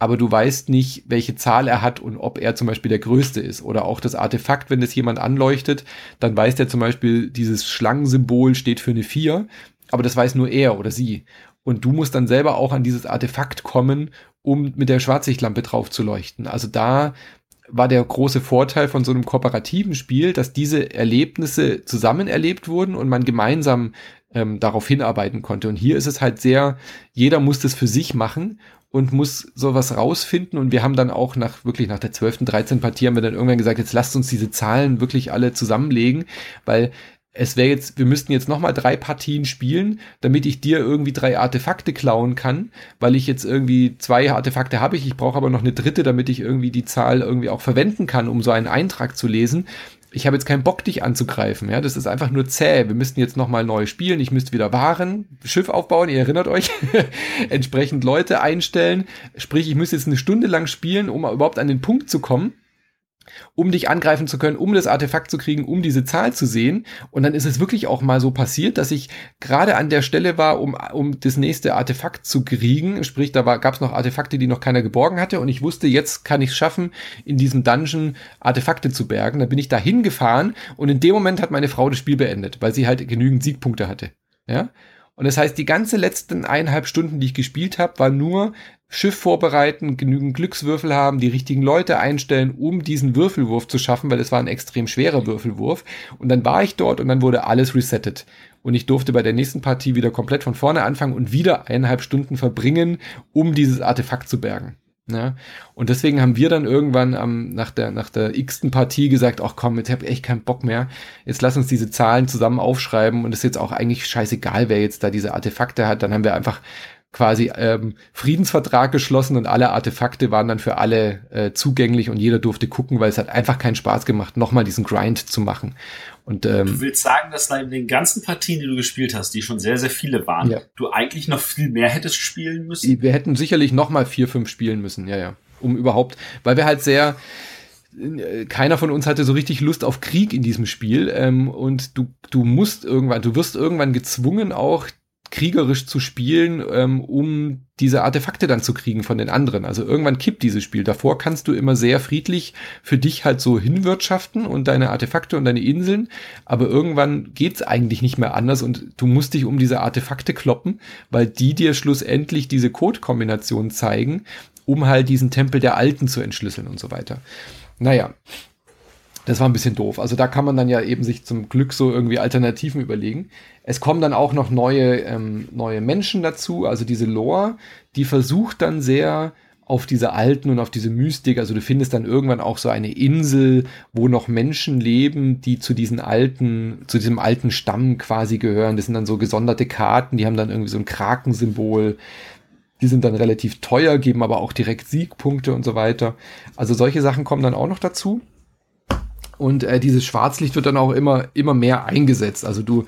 B: aber du weißt nicht, welche Zahl er hat und ob er zum Beispiel der Größte ist. Oder auch das Artefakt, wenn das jemand anleuchtet, dann weiß der zum Beispiel, dieses Schlangensymbol steht für eine 4, aber das weiß nur er oder sie. Und du musst dann selber auch an dieses Artefakt kommen, um mit der Schwarzsichtlampe drauf zu leuchten. Also da war der große Vorteil von so einem kooperativen Spiel, dass diese Erlebnisse zusammen erlebt wurden und man gemeinsam ähm, darauf hinarbeiten konnte. Und hier ist es halt sehr, jeder muss das für sich machen und muss sowas rausfinden. Und wir haben dann auch nach, wirklich nach der 12., 13. Partie haben wir dann irgendwann gesagt, jetzt lasst uns diese Zahlen wirklich alle zusammenlegen, weil es wäre jetzt, wir müssten jetzt nochmal drei Partien spielen, damit ich dir irgendwie drei Artefakte klauen kann, weil ich jetzt irgendwie zwei Artefakte habe ich, ich brauche aber noch eine dritte, damit ich irgendwie die Zahl irgendwie auch verwenden kann, um so einen Eintrag zu lesen. Ich habe jetzt keinen Bock, dich anzugreifen, ja, das ist einfach nur zäh. Wir müssten jetzt nochmal neu spielen, ich müsste wieder Waren, Schiff aufbauen, ihr erinnert euch, entsprechend Leute einstellen, sprich, ich müsste jetzt eine Stunde lang spielen, um überhaupt an den Punkt zu kommen um dich angreifen zu können, um das Artefakt zu kriegen, um diese Zahl zu sehen. Und dann ist es wirklich auch mal so passiert, dass ich gerade an der Stelle war, um, um das nächste Artefakt zu kriegen. Sprich, da gab es noch Artefakte, die noch keiner geborgen hatte. Und ich wusste, jetzt kann ich es schaffen, in diesem Dungeon Artefakte zu bergen. Dann bin ich da hingefahren und in dem Moment hat meine Frau das Spiel beendet, weil sie halt genügend Siegpunkte hatte. Ja. Und das heißt, die ganze letzten eineinhalb Stunden, die ich gespielt habe, war nur Schiff vorbereiten, genügend Glückswürfel haben, die richtigen Leute einstellen, um diesen Würfelwurf zu schaffen, weil es war ein extrem schwerer Würfelwurf. Und dann war ich dort und dann wurde alles resettet. Und ich durfte bei der nächsten Partie wieder komplett von vorne anfangen und wieder eineinhalb Stunden verbringen, um dieses Artefakt zu bergen. Ja, und deswegen haben wir dann irgendwann am, nach der, nach der x-ten Partie gesagt, ach komm, jetzt hab ich echt keinen Bock mehr. Jetzt lass uns diese Zahlen zusammen aufschreiben und es ist jetzt auch eigentlich scheißegal, wer jetzt da diese Artefakte hat. Dann haben wir einfach quasi ähm, Friedensvertrag geschlossen und alle Artefakte waren dann für alle äh, zugänglich und jeder durfte gucken, weil es hat einfach keinen Spaß gemacht, nochmal diesen Grind zu machen. Und, ähm,
A: du willst sagen, dass in den ganzen Partien, die du gespielt hast, die schon sehr, sehr viele waren, ja. du eigentlich noch viel mehr hättest spielen müssen?
B: Wir hätten sicherlich nochmal vier, fünf spielen müssen, ja, ja. Um überhaupt, weil wir halt sehr, äh, keiner von uns hatte so richtig Lust auf Krieg in diesem Spiel ähm, und du du musst irgendwann du wirst irgendwann gezwungen auch kriegerisch zu spielen, ähm, um diese Artefakte dann zu kriegen von den anderen. Also irgendwann kippt dieses Spiel. Davor kannst du immer sehr friedlich für dich halt so hinwirtschaften und deine Artefakte und deine Inseln, aber irgendwann geht's eigentlich nicht mehr anders und du musst dich um diese Artefakte kloppen, weil die dir schlussendlich diese Codekombination zeigen, um halt diesen Tempel der Alten zu entschlüsseln und so weiter. Naja, das war ein bisschen doof. Also da kann man dann ja eben sich zum Glück so irgendwie Alternativen überlegen. Es kommen dann auch noch neue, ähm, neue Menschen dazu. Also diese Lore, die versucht dann sehr auf diese alten und auf diese Mystik. Also du findest dann irgendwann auch so eine Insel, wo noch Menschen leben, die zu diesen alten, zu diesem alten Stamm quasi gehören. Das sind dann so gesonderte Karten, die haben dann irgendwie so ein Krakensymbol. Die sind dann relativ teuer, geben aber auch direkt Siegpunkte und so weiter. Also solche Sachen kommen dann auch noch dazu. Und äh, dieses Schwarzlicht wird dann auch immer, immer mehr eingesetzt. Also du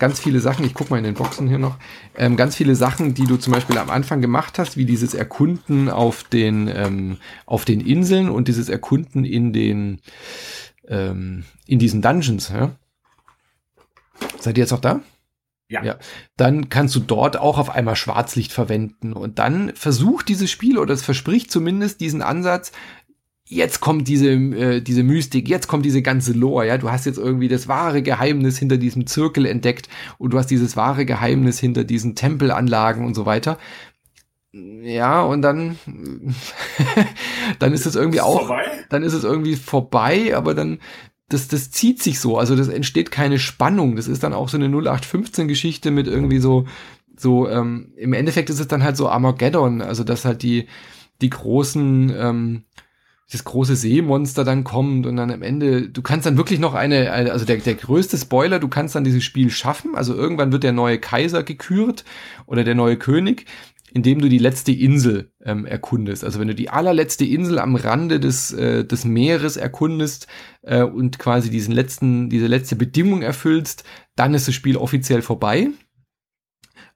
B: ganz viele Sachen, ich guck mal in den Boxen hier noch, ähm, ganz viele Sachen, die du zum Beispiel am Anfang gemacht hast, wie dieses Erkunden auf den, ähm, auf den Inseln und dieses Erkunden in den, ähm, in diesen Dungeons. Ja? Seid ihr jetzt auch da? Ja. ja. Dann kannst du dort auch auf einmal Schwarzlicht verwenden und dann versucht dieses Spiel oder es verspricht zumindest diesen Ansatz, jetzt kommt diese, äh, diese Mystik, jetzt kommt diese ganze Lore, ja, du hast jetzt irgendwie das wahre Geheimnis hinter diesem Zirkel entdeckt und du hast dieses wahre Geheimnis hinter diesen Tempelanlagen und so weiter. Ja, und dann, dann ist es irgendwie auch, vorbei? dann ist es irgendwie vorbei, aber dann, das, das zieht sich so, also das entsteht keine Spannung, das ist dann auch so eine 0815 Geschichte mit irgendwie so, so, ähm, im Endeffekt ist es dann halt so Armageddon, also dass halt die, die großen, ähm, das große Seemonster dann kommt und dann am Ende, du kannst dann wirklich noch eine, also der, der größte Spoiler, du kannst dann dieses Spiel schaffen, also irgendwann wird der neue Kaiser gekürt oder der neue König, indem du die letzte Insel ähm, erkundest. Also wenn du die allerletzte Insel am Rande des, äh, des Meeres erkundest äh, und quasi diesen letzten, diese letzte Bedingung erfüllst, dann ist das Spiel offiziell vorbei.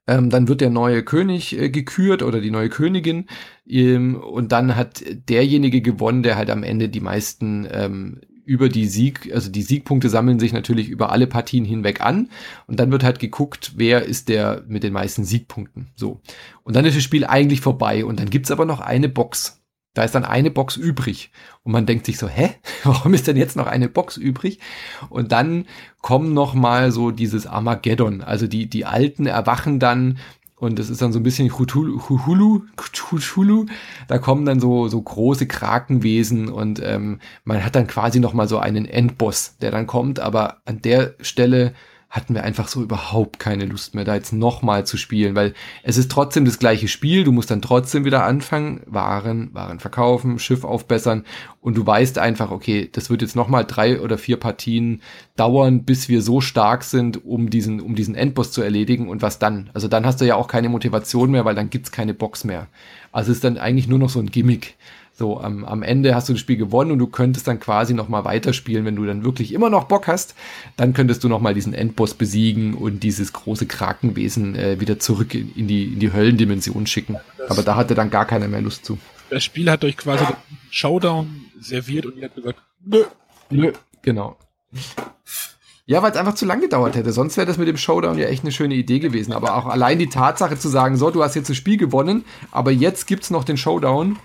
B: Ähm, dann wird der neue König äh, gekürt oder die neue Königin. Ähm, und dann hat derjenige gewonnen, der halt am Ende die meisten ähm, über die Sieg, also die Siegpunkte sammeln sich natürlich über alle Partien hinweg an. Und dann wird halt geguckt, wer ist der mit den meisten Siegpunkten. So. Und dann ist das Spiel eigentlich vorbei. Und dann gibt's aber noch eine Box. Da ist dann eine Box übrig. Und man denkt sich so, hä? Warum ist denn jetzt noch eine Box übrig? Und dann kommen noch mal so dieses Armageddon. Also die, die Alten erwachen dann und das ist dann so ein bisschen Cthulhu, Cthulhu, da kommen dann so, so große Krakenwesen und ähm, man hat dann quasi noch mal so einen Endboss, der dann kommt, aber an der Stelle hatten wir einfach so überhaupt keine Lust mehr, da jetzt nochmal zu spielen, weil es ist trotzdem das gleiche Spiel, du musst dann trotzdem wieder anfangen, Waren, Waren verkaufen, Schiff aufbessern und du weißt einfach, okay, das wird jetzt nochmal drei oder vier Partien dauern, bis wir so stark sind, um diesen, um diesen Endboss zu erledigen und was dann? Also dann hast du ja auch keine Motivation mehr, weil dann gibt's keine Box mehr. Also ist dann eigentlich nur noch so ein Gimmick. So, am, am Ende hast du das Spiel gewonnen und du könntest dann quasi nochmal weiterspielen, wenn du dann wirklich immer noch Bock hast, dann könntest du nochmal diesen Endboss besiegen und dieses große Krakenwesen äh, wieder zurück in, in, die, in die Höllendimension schicken. Aber da hatte dann gar keiner mehr Lust zu.
C: das Spiel hat euch quasi den Showdown serviert und ihr habt gesagt, nö.
B: Nö, genau. Ja, weil es einfach zu lang gedauert hätte. Sonst wäre das mit dem Showdown ja echt eine schöne Idee gewesen. Aber auch allein die Tatsache zu sagen, so, du hast jetzt ein Spiel gewonnen, aber jetzt gibt's noch den Showdown.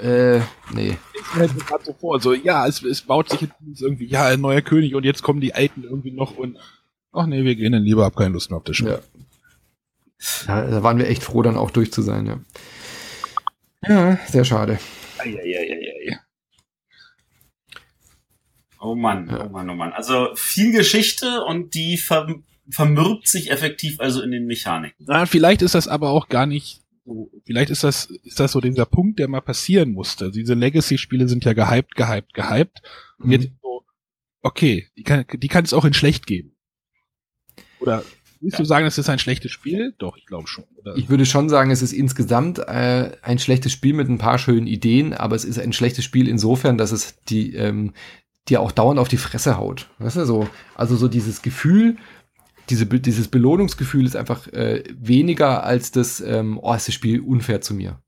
B: Äh, nee.
C: Ich stelle mir gerade so vor, so, ja, es, es baut sich jetzt irgendwie, ja, ein neuer König und jetzt kommen die Alten irgendwie noch und, ach nee, wir gehen dann lieber, hab keine Lust mehr auf das Spiel.
B: Ja. ja. Da waren wir echt froh, dann auch durch zu sein, ja. Ja, sehr schade.
C: Eieieiei.
A: Oh Mann,
B: Ja.
A: oh Mann, oh Mann. Also viel Geschichte und die ver vermürbt sich effektiv also in den Mechaniken.
C: Na, vielleicht ist das aber auch gar nicht so, vielleicht ist das, ist das so dieser Punkt, der mal passieren musste. Also diese Legacy-Spiele sind ja gehypt, gehypt, gehypt. Und
B: Mhm.
C: jetzt so, okay, die kann, die kann es auch in schlecht geben. Oder willst du sagen, es ist ein schlechtes Spiel? Doch, ich glaube schon. Oder?
B: Ich würde schon sagen, es ist insgesamt äh, ein schlechtes Spiel mit ein paar schönen Ideen, aber es ist ein schlechtes Spiel insofern, dass es die ähm, dir auch dauernd auf die Fresse haut. Weißt du, so, also so dieses Gefühl, diese, dieses Belohnungsgefühl ist einfach äh, weniger als das, ähm, oh, ist das Spiel unfair zu mir.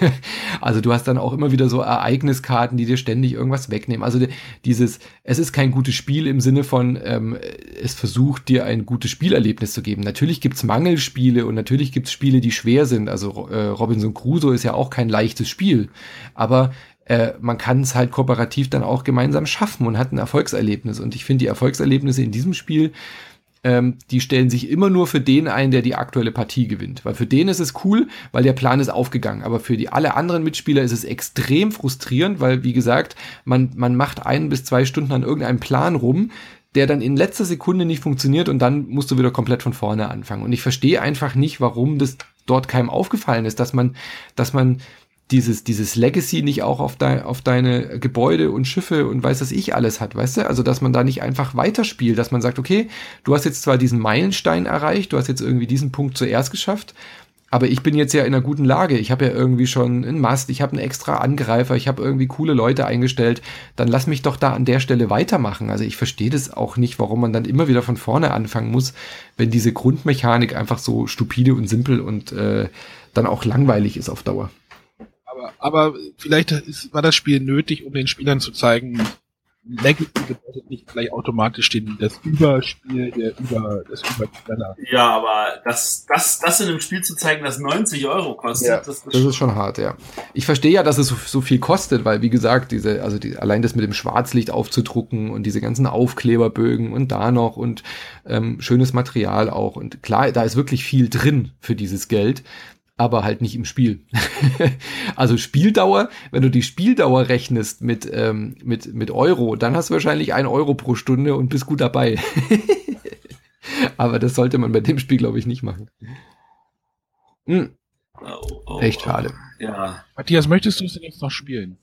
B: also du hast dann auch immer wieder so Ereigniskarten, die dir ständig irgendwas wegnehmen. Also die- dieses, es ist kein gutes Spiel im Sinne von, ähm, es versucht dir ein gutes Spielerlebnis zu geben. Natürlich gibt's Mangelspiele und natürlich gibt's Spiele, die schwer sind. Also äh, Robinson Crusoe ist ja auch kein leichtes Spiel. Aber äh, man kann es halt kooperativ dann auch gemeinsam schaffen und hat ein Erfolgserlebnis. Und ich finde die Erfolgserlebnisse in diesem Spiel ähm, die stellen sich immer nur für den ein, der die aktuelle Partie gewinnt. Weil für den ist es cool, weil der Plan ist aufgegangen. Aber für die alle anderen Mitspieler ist es extrem frustrierend, weil, wie gesagt, man, man macht ein bis zwei Stunden an irgendeinem Plan rum, der dann in letzter Sekunde nicht funktioniert und dann musst du wieder komplett von vorne anfangen. Und ich verstehe einfach nicht, warum das dort keinem aufgefallen ist, dass man, dass man dieses, dieses Legacy nicht auch auf, dein, auf deine Gebäude und Schiffe und weiß das ich alles hat, weißt du? Also, dass man da nicht einfach weiterspielt, dass man sagt, okay, du hast jetzt zwar diesen Meilenstein erreicht, du hast jetzt irgendwie diesen Punkt zuerst geschafft, aber ich bin jetzt ja in einer guten Lage. Ich habe ja irgendwie schon einen Mast, ich habe einen extra Angreifer, ich habe irgendwie coole Leute eingestellt. Dann lass mich doch da an der Stelle weitermachen. Also ich verstehe das auch nicht, warum man dann immer wieder von vorne anfangen muss, wenn diese Grundmechanik einfach so stupide und simpel und äh, dann auch langweilig ist auf Dauer.
C: Aber, aber vielleicht ist, war das Spiel nötig, um den Spielern zu zeigen, Legacy bedeutet nicht gleich automatisch den, das Überspiel, der über, das Überknaller.
A: Ja, aber das, das, das in einem Spiel zu zeigen, das 90 Euro kostet,
B: Ja,
A: das,
B: Das ist schon hart, ja. Ich verstehe ja, dass es so, so viel kostet, weil wie gesagt, diese, also die, allein das mit dem Schwarzlicht aufzudrucken und diese ganzen Aufkleberbögen und da noch und ähm, schönes Material auch. Und klar, da ist wirklich viel drin für dieses Geld, aber halt nicht im Spiel. also Spieldauer, wenn du die Spieldauer rechnest mit, ähm, mit, mit Euro, dann hast du wahrscheinlich ein Euro pro Stunde und bist gut dabei. aber das sollte man bei dem Spiel, glaube ich, nicht machen. Hm,
A: oh, oh,
B: echt
A: oh.
B: schade.
A: Ja.
C: Matthias, möchtest du es denn jetzt noch spielen?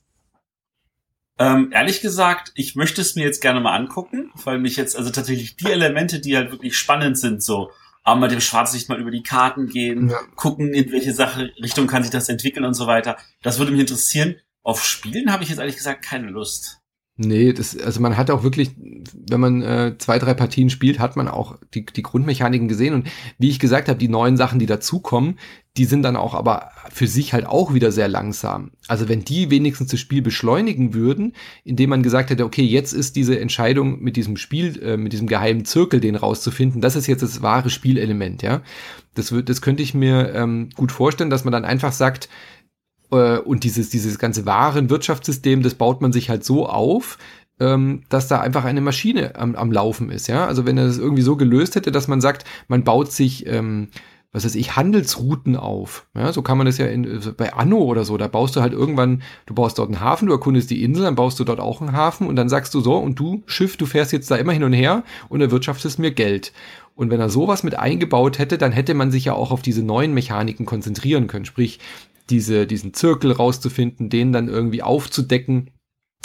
A: Ähm, ehrlich gesagt, ich möchte es mir jetzt gerne mal angucken, weil mich jetzt, also tatsächlich die Elemente, die halt wirklich spannend sind, so aber mit dem Schwarzlicht mal über die Karten gehen,
B: Ja.
A: gucken, in welche Sache, Richtung kann sich das entwickeln und so weiter. Das würde mich interessieren. Auf Spielen habe ich jetzt ehrlich gesagt keine Lust.
B: Nee, das, also man hat auch wirklich, wenn man äh, zwei, drei Partien spielt, hat man auch die, die Grundmechaniken gesehen. Und wie ich gesagt habe, die neuen Sachen, die dazukommen, die sind dann auch aber für sich halt auch wieder sehr langsam. Also wenn die wenigstens das Spiel beschleunigen würden, indem man gesagt hätte, okay, jetzt ist diese Entscheidung mit diesem Spiel, äh, mit diesem geheimen Zirkel, den rauszufinden, das ist jetzt das wahre Spielelement, ja. Das wird, das könnte ich mir ähm, gut vorstellen, dass man dann einfach sagt, äh, und dieses, dieses ganze Warenwirtschaftssystem, das baut man sich halt so auf, ähm, dass da einfach eine Maschine am, am Laufen ist, ja. Also wenn er das irgendwie so gelöst hätte, dass man sagt, man baut sich, ähm, was weiß ich, Handelsrouten auf. Ja, so kann man das ja in, bei Anno oder so. Da baust du halt irgendwann, du baust dort einen Hafen, du erkundest die Insel, dann baust du dort auch einen Hafen und dann sagst du so, und du, Schiff, du fährst jetzt da immer hin und her und erwirtschaftest mir Geld. Und wenn er sowas mit eingebaut hätte, dann hätte man sich ja auch auf diese neuen Mechaniken konzentrieren können. Sprich, diese, diesen Zirkel rauszufinden, den dann irgendwie aufzudecken,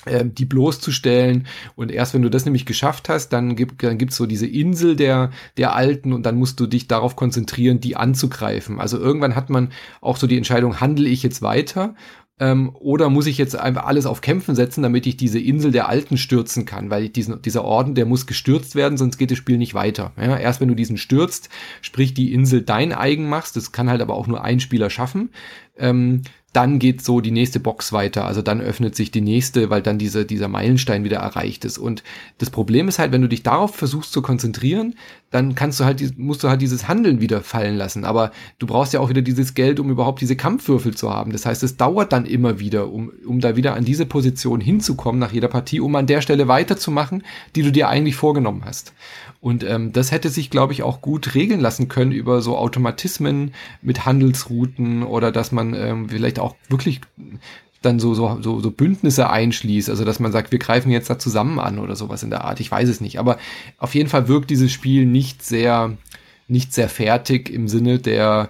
B: die bloßzustellen. Und erst wenn du das nämlich geschafft hast, dann gibt dann gibt's so diese Insel der, der Alten und dann musst du dich darauf konzentrieren, die anzugreifen. Also irgendwann hat man auch so die Entscheidung, handle ich jetzt weiter ähm, oder muss ich jetzt einfach alles auf Kämpfen setzen, damit ich diese Insel der Alten stürzen kann, weil diesen, dieser Orden, der muss gestürzt werden, sonst geht das Spiel nicht weiter. Ja, erst wenn du diesen stürzt, sprich die Insel dein eigen machst, das kann halt aber auch nur ein Spieler schaffen, ähm, dann geht so die nächste Box weiter. Also dann öffnet sich die nächste, weil dann diese, dieser Meilenstein wieder erreicht ist. Und das Problem ist halt, wenn du dich darauf versuchst zu konzentrieren, dann kannst du halt, musst du halt dieses Handeln wieder fallen lassen. Aber du brauchst ja auch wieder dieses Geld, um überhaupt diese Kampfwürfel zu haben. Das heißt, es dauert dann immer wieder, um, um da wieder an diese Position hinzukommen nach jeder Partie, um an der Stelle weiterzumachen, die du dir eigentlich vorgenommen hast. Und ähm, das hätte sich, glaube ich, auch gut regeln lassen können über so Automatismen mit Handelsrouten oder dass man ähm, vielleicht auch wirklich dann so, so, so, so Bündnisse einschließt, also dass man sagt, wir greifen jetzt da zusammen an oder sowas in der Art. Ich weiß es nicht. Aber auf jeden Fall wirkt dieses Spiel nicht sehr, nicht sehr fertig im Sinne der,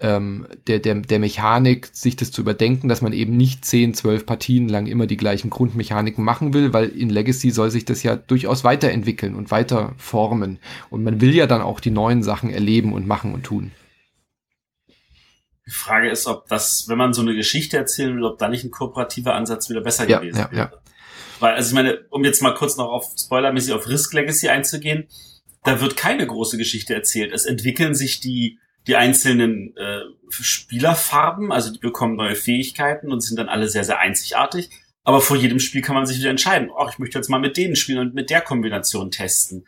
B: ähm, der, der, der Mechanik, sich das zu überdenken, dass man eben nicht 10, 12 Partien lang immer die gleichen Grundmechaniken machen will, weil in Legacy soll sich das ja durchaus weiterentwickeln und weiter formen. Und man will ja dann auch die neuen Sachen erleben und machen und tun.
A: Die Frage ist, ob das, wenn man so eine Geschichte erzählen will, ob da nicht ein kooperativer Ansatz wieder besser
B: ja,
A: gewesen
B: ja, wäre. Ja.
A: Weil, also ich meine, um jetzt mal kurz noch auf spoilermäßig auf Risk Legacy einzugehen, da wird keine große Geschichte erzählt. Es entwickeln sich die die einzelnen äh, Spielerfarben, also die bekommen neue Fähigkeiten und sind dann alle sehr, sehr einzigartig. Aber vor jedem Spiel kann man sich wieder entscheiden, ach, ich möchte jetzt mal mit denen spielen und mit der Kombination testen.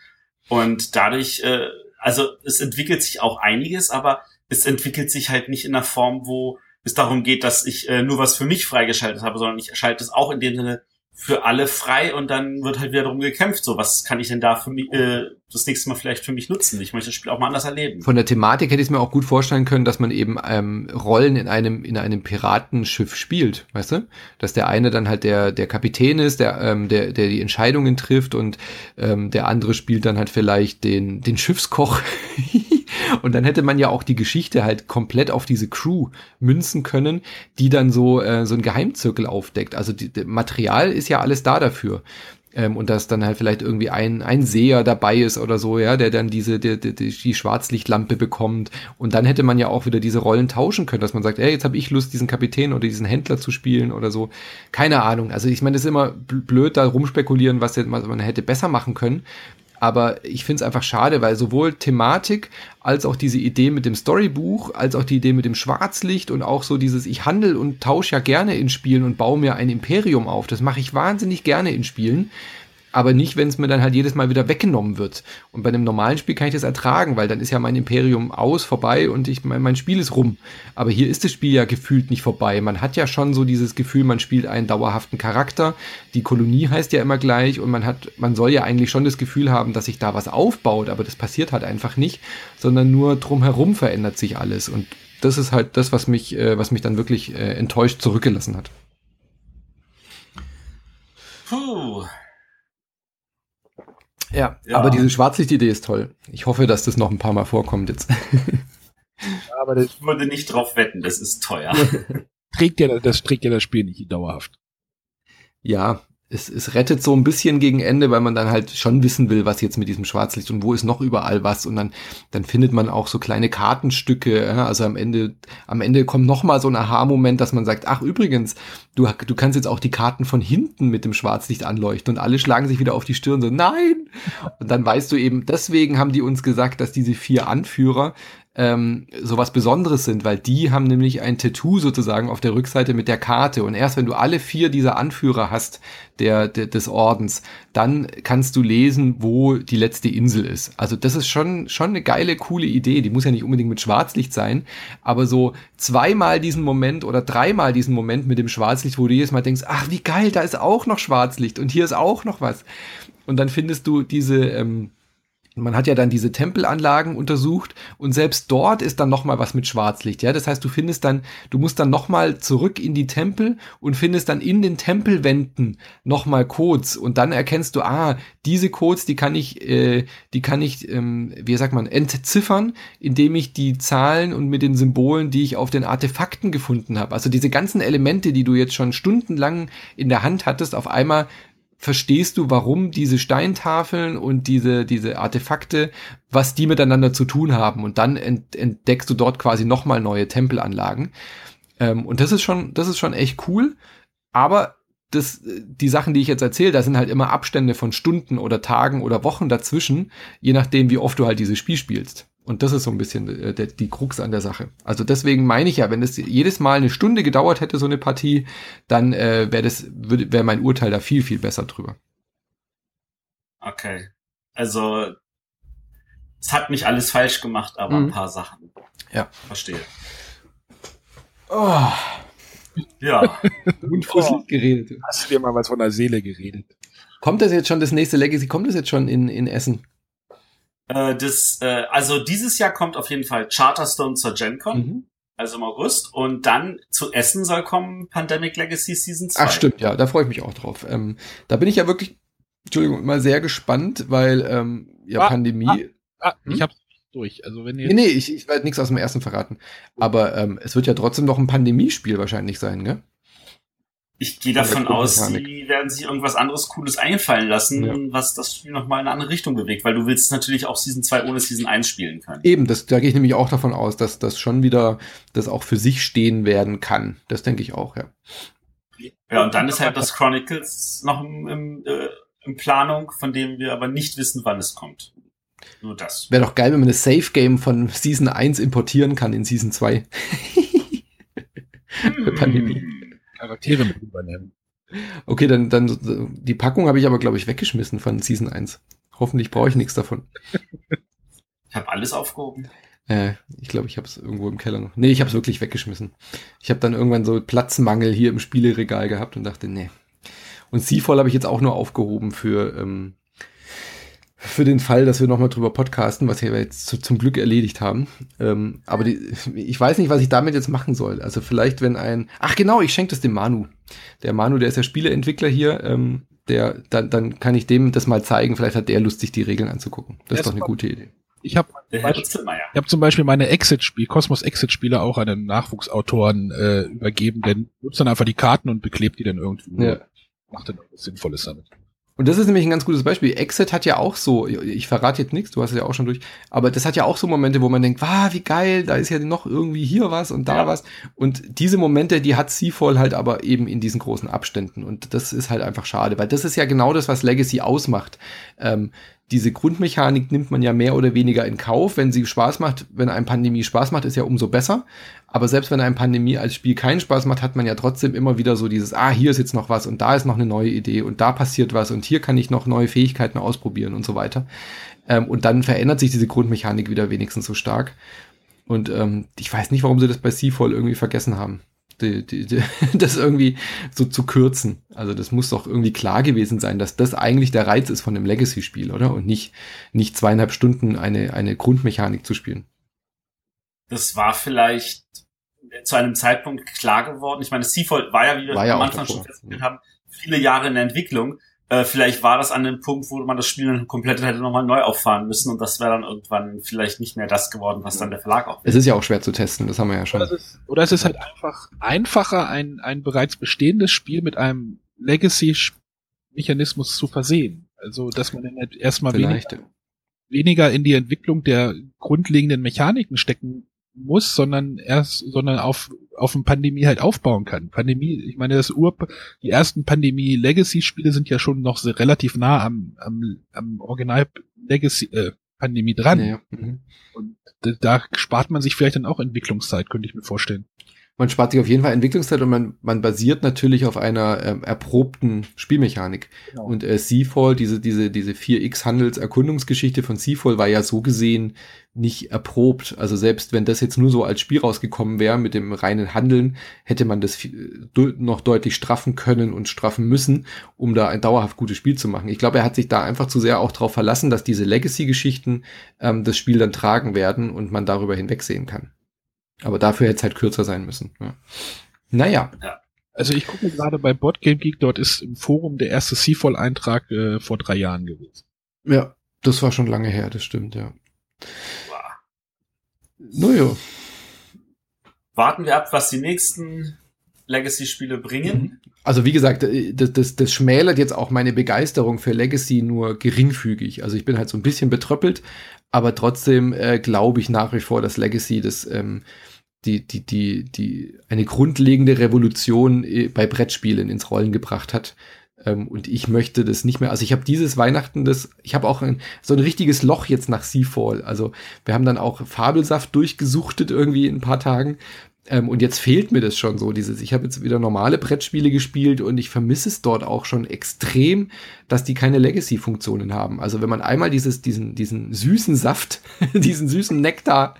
A: Und dadurch, äh, also es entwickelt sich auch einiges, aber es entwickelt sich halt nicht in einer Form, wo es darum geht, dass ich äh, nur was für mich freigeschaltet habe, sondern ich schalte es auch in dem Sinne für alle frei und dann wird halt wieder darum gekämpft. So, was kann ich denn da für mich, äh, das nächste Mal vielleicht für mich nutzen? Ich möchte das Spiel auch mal anders erleben.
B: Von der Thematik hätte ich es mir auch gut vorstellen können, dass man eben ähm, Rollen in einem in einem Piratenschiff spielt, weißt du? Dass der eine dann halt der der Kapitän ist, der ähm, der der die Entscheidungen trifft und ähm, der andere spielt dann halt vielleicht den den Schiffskoch. Und dann hätte man ja auch die Geschichte halt komplett auf diese Crew münzen können, die dann so, äh, so ein Geheimzirkel aufdeckt. Also die, Material ist ja alles da dafür. Ähm, und dass dann halt vielleicht irgendwie ein, ein Seher dabei ist oder so, ja, der dann diese, die, die, die Schwarzlichtlampe bekommt. Und dann hätte man ja auch wieder diese Rollen tauschen können, dass man sagt, ey, jetzt habe ich Lust, diesen Kapitän oder diesen Händler zu spielen oder so. Keine Ahnung. Also ich meine, das ist immer blöd, da rumspekulieren, was man hätte besser machen können. Aber ich finde es einfach schade, weil sowohl Thematik als auch diese Idee mit dem Storybuch, als auch die Idee mit dem Schwarzlicht und auch so dieses, ich handel und tausche ja gerne in Spielen und baue mir ein Imperium auf. Das mache ich wahnsinnig gerne in Spielen aber nicht, wenn es mir dann halt jedes Mal wieder weggenommen wird. Und bei einem normalen Spiel kann ich das ertragen, weil dann ist ja mein Imperium aus, vorbei und ich, mein, mein Spiel ist rum. Aber hier ist das Spiel ja gefühlt nicht vorbei. Man hat ja schon so dieses Gefühl, man spielt einen dauerhaften Charakter. Die Kolonie heißt ja immer gleich und man hat, man soll ja eigentlich schon das Gefühl haben, dass sich da was aufbaut, aber das passiert halt einfach nicht, sondern nur drumherum verändert sich alles. Und das ist halt das, was mich, äh, was mich dann wirklich äh, enttäuscht zurückgelassen hat.
A: Puh.
B: Ja, ja. aber diese Schwarzlichtidee ist toll. Ich hoffe, dass das noch ein paar Mal vorkommt jetzt.
A: aber das ich würde nicht drauf wetten, das ist teuer.
C: trägt ja, das trägt ja das Spiel nicht dauerhaft.
B: Ja, es, es rettet so ein bisschen gegen Ende, weil man dann halt schon wissen will, was jetzt mit diesem Schwarzlicht und wo ist noch überall was. Und dann dann findet man auch so kleine Kartenstücke, also am Ende am Ende kommt noch mal so ein Aha-Moment, dass man sagt, ach übrigens, du du kannst jetzt auch die Karten von hinten mit dem Schwarzlicht anleuchten und alle schlagen sich wieder auf die Stirn so nein! Und dann weißt du eben, deswegen haben die uns gesagt, dass diese vier Anführer ähm, sowas Besonderes sind, weil die haben nämlich ein Tattoo sozusagen auf der Rückseite mit der Karte. Und erst wenn du alle vier dieser Anführer hast, der, der des Ordens, dann kannst du lesen, wo die letzte Insel ist. Also das ist schon, schon eine geile, coole Idee. Die muss ja nicht unbedingt mit Schwarzlicht sein, aber so zweimal diesen Moment oder dreimal diesen Moment mit dem Schwarzlicht, wo du jedes Mal denkst, ach wie geil, da ist auch noch Schwarzlicht und hier ist auch noch was. Und dann findest du diese, ähm, man hat ja dann diese Tempelanlagen untersucht und selbst dort ist dann noch mal was mit Schwarzlicht, ja. Das heißt, du findest dann, du musst dann noch mal zurück in die Tempel und findest dann in den Tempelwänden noch mal Codes und dann erkennst du, ah, diese Codes, die kann ich, äh, die kann ich, ähm, wie sagt man, entziffern, indem ich die Zahlen und mit den Symbolen, die ich auf den Artefakten gefunden habe. Also diese ganzen Elemente, die du jetzt schon stundenlang in der Hand hattest, auf einmal verstehst du, warum diese Steintafeln und diese, diese Artefakte, was die miteinander zu tun haben. Und dann ent, entdeckst du dort quasi nochmal neue Tempelanlagen. Ähm, und das ist schon, das ist schon echt cool. Aber das, die Sachen, die ich jetzt erzähle, da sind halt immer Abstände von Stunden oder Tagen oder Wochen dazwischen, je nachdem, wie oft du halt dieses Spiel spielst. Und das ist so ein bisschen äh, der, die Krux an der Sache. Also deswegen meine ich ja, wenn es jedes Mal eine Stunde gedauert hätte, so eine Partie, dann äh, wäre das, wäre mein Urteil da viel, viel besser drüber.
A: Okay. Also, es hat nicht alles falsch gemacht, aber mhm. ein paar Sachen.
B: Ja.
A: Verstehe.
B: Oh.
A: Ja.
B: Und oh. geredet.
C: Hast du dir mal was von der Seele geredet?
B: Kommt das jetzt schon, das nächste Legacy, kommt das jetzt schon in, in Essen?
A: Äh, das, äh, also dieses Jahr kommt auf jeden Fall Charterstone zur GenCon. Mhm. Also im August. Und dann zu Essen soll kommen Pandemic Legacy Season 2.
B: Ach stimmt, ja, da freue ich mich auch drauf. Ähm, da bin ich ja wirklich, Entschuldigung, mal sehr gespannt, weil ähm, ja ah, Pandemie.
C: Ah, ah, hm? Ich hab's durch. Also wenn ihr
B: nee, nee, ich, ich werde nichts aus dem ersten verraten. Aber ähm, es wird ja trotzdem noch ein Pandemiespiel wahrscheinlich sein, gell?
A: Ich gehe davon aus, sie werden sich irgendwas anderes Cooles einfallen lassen, ja. was das Spiel nochmal in eine andere Richtung bewegt, weil du willst natürlich auch Season 2 ohne Season 1 spielen können.
B: Eben, das, da gehe ich nämlich auch davon aus, dass das schon wieder das auch für sich stehen werden kann. Das denke ich auch, ja.
A: Ja, und dann ist halt das Chronicles noch im, im, äh, in Planung, von dem wir aber nicht wissen, wann es kommt. Nur das.
B: Wäre doch geil, wenn man das Safe Game von Season 1 importieren kann in Season 2.
C: Hm. Pandemie. Charaktere mit übernehmen.
B: Okay, dann, dann die Packung habe ich aber, glaube ich, weggeschmissen von Season 1. Hoffentlich brauche ich nichts davon.
A: Ich habe alles aufgehoben.
B: Äh, ich glaube, ich habe es irgendwo im Keller noch. Nee, ich habe es wirklich weggeschmissen. Ich habe dann irgendwann so Platzmangel hier im Spieleregal gehabt und dachte, nee. Und Seafall habe ich jetzt auch nur aufgehoben für ähm, für den Fall, dass wir nochmal drüber podcasten, was wir jetzt zu, zum Glück erledigt haben. Ähm, aber die, ich weiß nicht, was ich damit jetzt machen soll. Also vielleicht, wenn ein. Ach genau, ich schenke das dem Manu. Der Manu, der ist ja Spieleentwickler hier. Ähm, der, dann, dann kann ich dem das mal zeigen. Vielleicht hat der Lust, sich die Regeln anzugucken. Das, das ist doch eine gute Idee.
C: Ich habe ich hab zum Beispiel meine Exit-Spiel, Cosmos Exit-Spiele auch an einen Nachwuchsautoren äh, übergeben, der nutzt dann einfach die Karten und beklebt die dann irgendwie.
B: Ja.
C: Macht dann was Sinnvolles damit.
B: Und das ist nämlich ein ganz gutes Beispiel. Exit hat ja auch so, ich verrate jetzt nichts, du hast es ja auch schon durch, aber das hat ja auch so Momente, wo man denkt, wow, wie geil, da ist ja noch irgendwie hier was und da ja. was. Und diese Momente, die hat Seafall halt aber eben in diesen großen Abständen. Und das ist halt einfach schade, weil das ist ja genau das, was Legacy ausmacht. Ähm, diese Grundmechanik nimmt man ja mehr oder weniger in Kauf. Wenn sie Spaß macht, wenn ein Pandemie Spaß macht, ist ja umso besser. Aber selbst wenn ein Pandemie als Spiel keinen Spaß macht, hat man ja trotzdem immer wieder so dieses, ah, hier ist jetzt noch was und da ist noch eine neue Idee und da passiert was und hier kann ich noch neue Fähigkeiten ausprobieren und so weiter. Ähm, und dann verändert sich diese Grundmechanik wieder wenigstens so stark. Und ähm, ich weiß nicht, warum sie das bei Seafall irgendwie vergessen haben die, die, die, das irgendwie so zu kürzen. Also das muss doch irgendwie klar gewesen sein, dass das eigentlich der Reiz ist von dem Legacy-Spiel, oder? Und nicht, nicht zweieinhalb Stunden eine, eine Grundmechanik zu spielen.
A: Das war vielleicht zu einem Zeitpunkt klar geworden. Ich meine, Seafall war ja, wie wir
B: ja
A: am Anfang
B: schon
A: festgestellt haben, viele Jahre in der Entwicklung. Äh, vielleicht war das an dem Punkt, wo man das Spiel dann komplett hätte nochmal neu auffahren müssen und das wäre dann irgendwann vielleicht nicht mehr das geworden, was dann der Verlag auch.
B: Es ist ja auch schwer zu testen, das haben wir ja schon.
C: Oder es ist, oder es ist halt einfach einfacher, ein, ein bereits bestehendes Spiel mit einem Legacy-Mechanismus zu versehen. Also, dass man dann halt erstmal weniger, weniger in die Entwicklung der grundlegenden Mechaniken stecken muss, sondern erst, sondern auf, auf eine Pandemie halt aufbauen kann. Pandemie, ich meine, das Ur, die ersten Pandemie-Legacy-Spiele sind ja schon noch sehr relativ nah am, am, am Original Legacy, äh, Pandemie dran. Ja, mhm. Und da spart man sich vielleicht dann auch Entwicklungszeit, könnte ich mir vorstellen
B: man spart sich auf jeden Fall Entwicklungszeit und man, man basiert natürlich auf einer ähm, erprobten Spielmechanik. Genau. Und äh, Seafall, diese, diese, diese 4X-Handels-Erkundungsgeschichte von Seafall war ja so gesehen nicht erprobt. Also selbst wenn das jetzt nur so als Spiel rausgekommen wäre mit dem reinen Handeln, hätte man das noch deutlich straffen können und straffen müssen, um da ein dauerhaft gutes Spiel zu machen. Ich glaube, er hat sich da einfach zu sehr auch darauf verlassen, dass diese Legacy-Geschichten ähm, das Spiel dann tragen werden und man darüber hinwegsehen kann. Aber dafür hätte es halt kürzer sein müssen. Ja. Naja. Ja.
C: Also ich gucke gerade bei Boardgame Geek, dort ist im Forum der erste Seafall-Eintrag äh, vor drei Jahren gewesen.
B: Ja, das war schon lange her, das stimmt, ja. Naja.
A: Warten wir ab, was die nächsten Legacy-Spiele bringen. Mhm.
B: Also wie gesagt, äh, das, das, das schmälert jetzt auch meine Begeisterung für Legacy nur geringfügig. Also ich bin halt so ein bisschen betröppelt, aber trotzdem äh, glaube ich nach wie vor, dass Legacy das ähm, die, die, die, die eine grundlegende Revolution äh, bei Brettspielen ins Rollen gebracht hat. Ähm, und ich möchte das nicht mehr. Also ich habe dieses Weihnachten das, ich habe auch ein, so ein richtiges Loch jetzt nach Seafall. Also wir haben dann auch Fabelsaft durchgesuchtet irgendwie in ein paar Tagen. Ähm, und jetzt fehlt mir das schon so, dieses, ich habe jetzt wieder normale Brettspiele gespielt und ich vermisse es dort auch schon extrem, dass die keine Legacy-Funktionen haben. Also wenn man einmal dieses, diesen, diesen süßen Saft, diesen süßen Nektar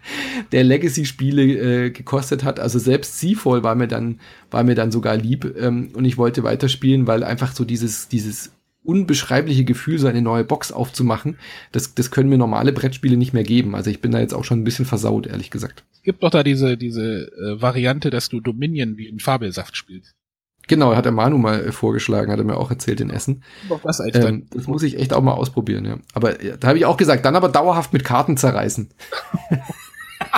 B: der Legacy-Spiele äh, gekostet hat, also selbst Seafall war mir dann, war mir dann sogar lieb ähm, und ich wollte weiterspielen, weil einfach so dieses, dieses unbeschreibliche Gefühl, so eine neue Box aufzumachen, das, das können mir normale Brettspiele nicht mehr geben. Also ich bin da jetzt auch schon ein bisschen versaut, ehrlich gesagt.
C: Es gibt doch da diese, diese äh, Variante, dass du Dominion wie in Fabelsaft spielst.
B: Genau, hat der Manu mal äh, vorgeschlagen, hat er mir auch erzählt in Essen.
C: Was
B: ähm, das muss ich echt auch mal ausprobieren, ja. Aber ja, da habe ich auch gesagt, dann aber dauerhaft mit Karten zerreißen.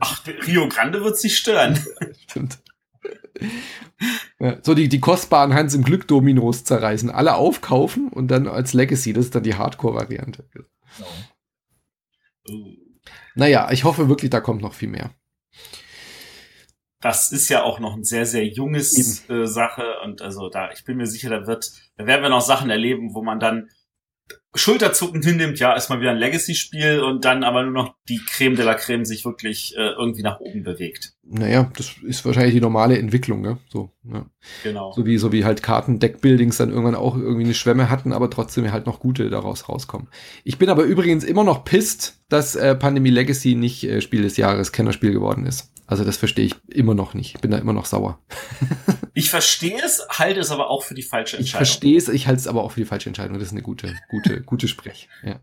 A: Ach, Rio Grande wird sich stören. Stimmt.
B: Ja, so die, die kostbaren Hans im Glück Dominos zerreißen, alle aufkaufen und dann als Legacy, das ist dann die Hardcore-Variante. Genau. Naja, ich hoffe wirklich, da kommt noch viel mehr.
A: Das ist ja auch noch ein sehr, sehr junges äh, Sache und also da, ich bin mir sicher, da wird, da werden wir noch Sachen erleben, wo man dann schulterzuckend hinnimmt, ja, erstmal wieder ein Legacy-Spiel und dann aber nur noch die Creme de la Creme sich wirklich äh, irgendwie nach oben bewegt.
B: Naja, das ist wahrscheinlich die normale Entwicklung, ne? So, ja. Genau. So wie, so wie halt Karten-Deck-Buildings dann irgendwann auch irgendwie eine Schwemme hatten, aber trotzdem halt noch gute daraus rauskommen. Ich bin aber übrigens immer noch pisst, dass äh, Pandemie Legacy nicht äh, Spiel des Jahres, Kennerspiel geworden ist. Also das verstehe ich immer noch nicht. Ich bin da immer noch sauer.
A: ich verstehe es, halte es aber auch für die falsche
B: Entscheidung. Ich verstehe es, ich halte es aber auch für die falsche Entscheidung. Das ist eine gute, gute, gute Sprech. Ja.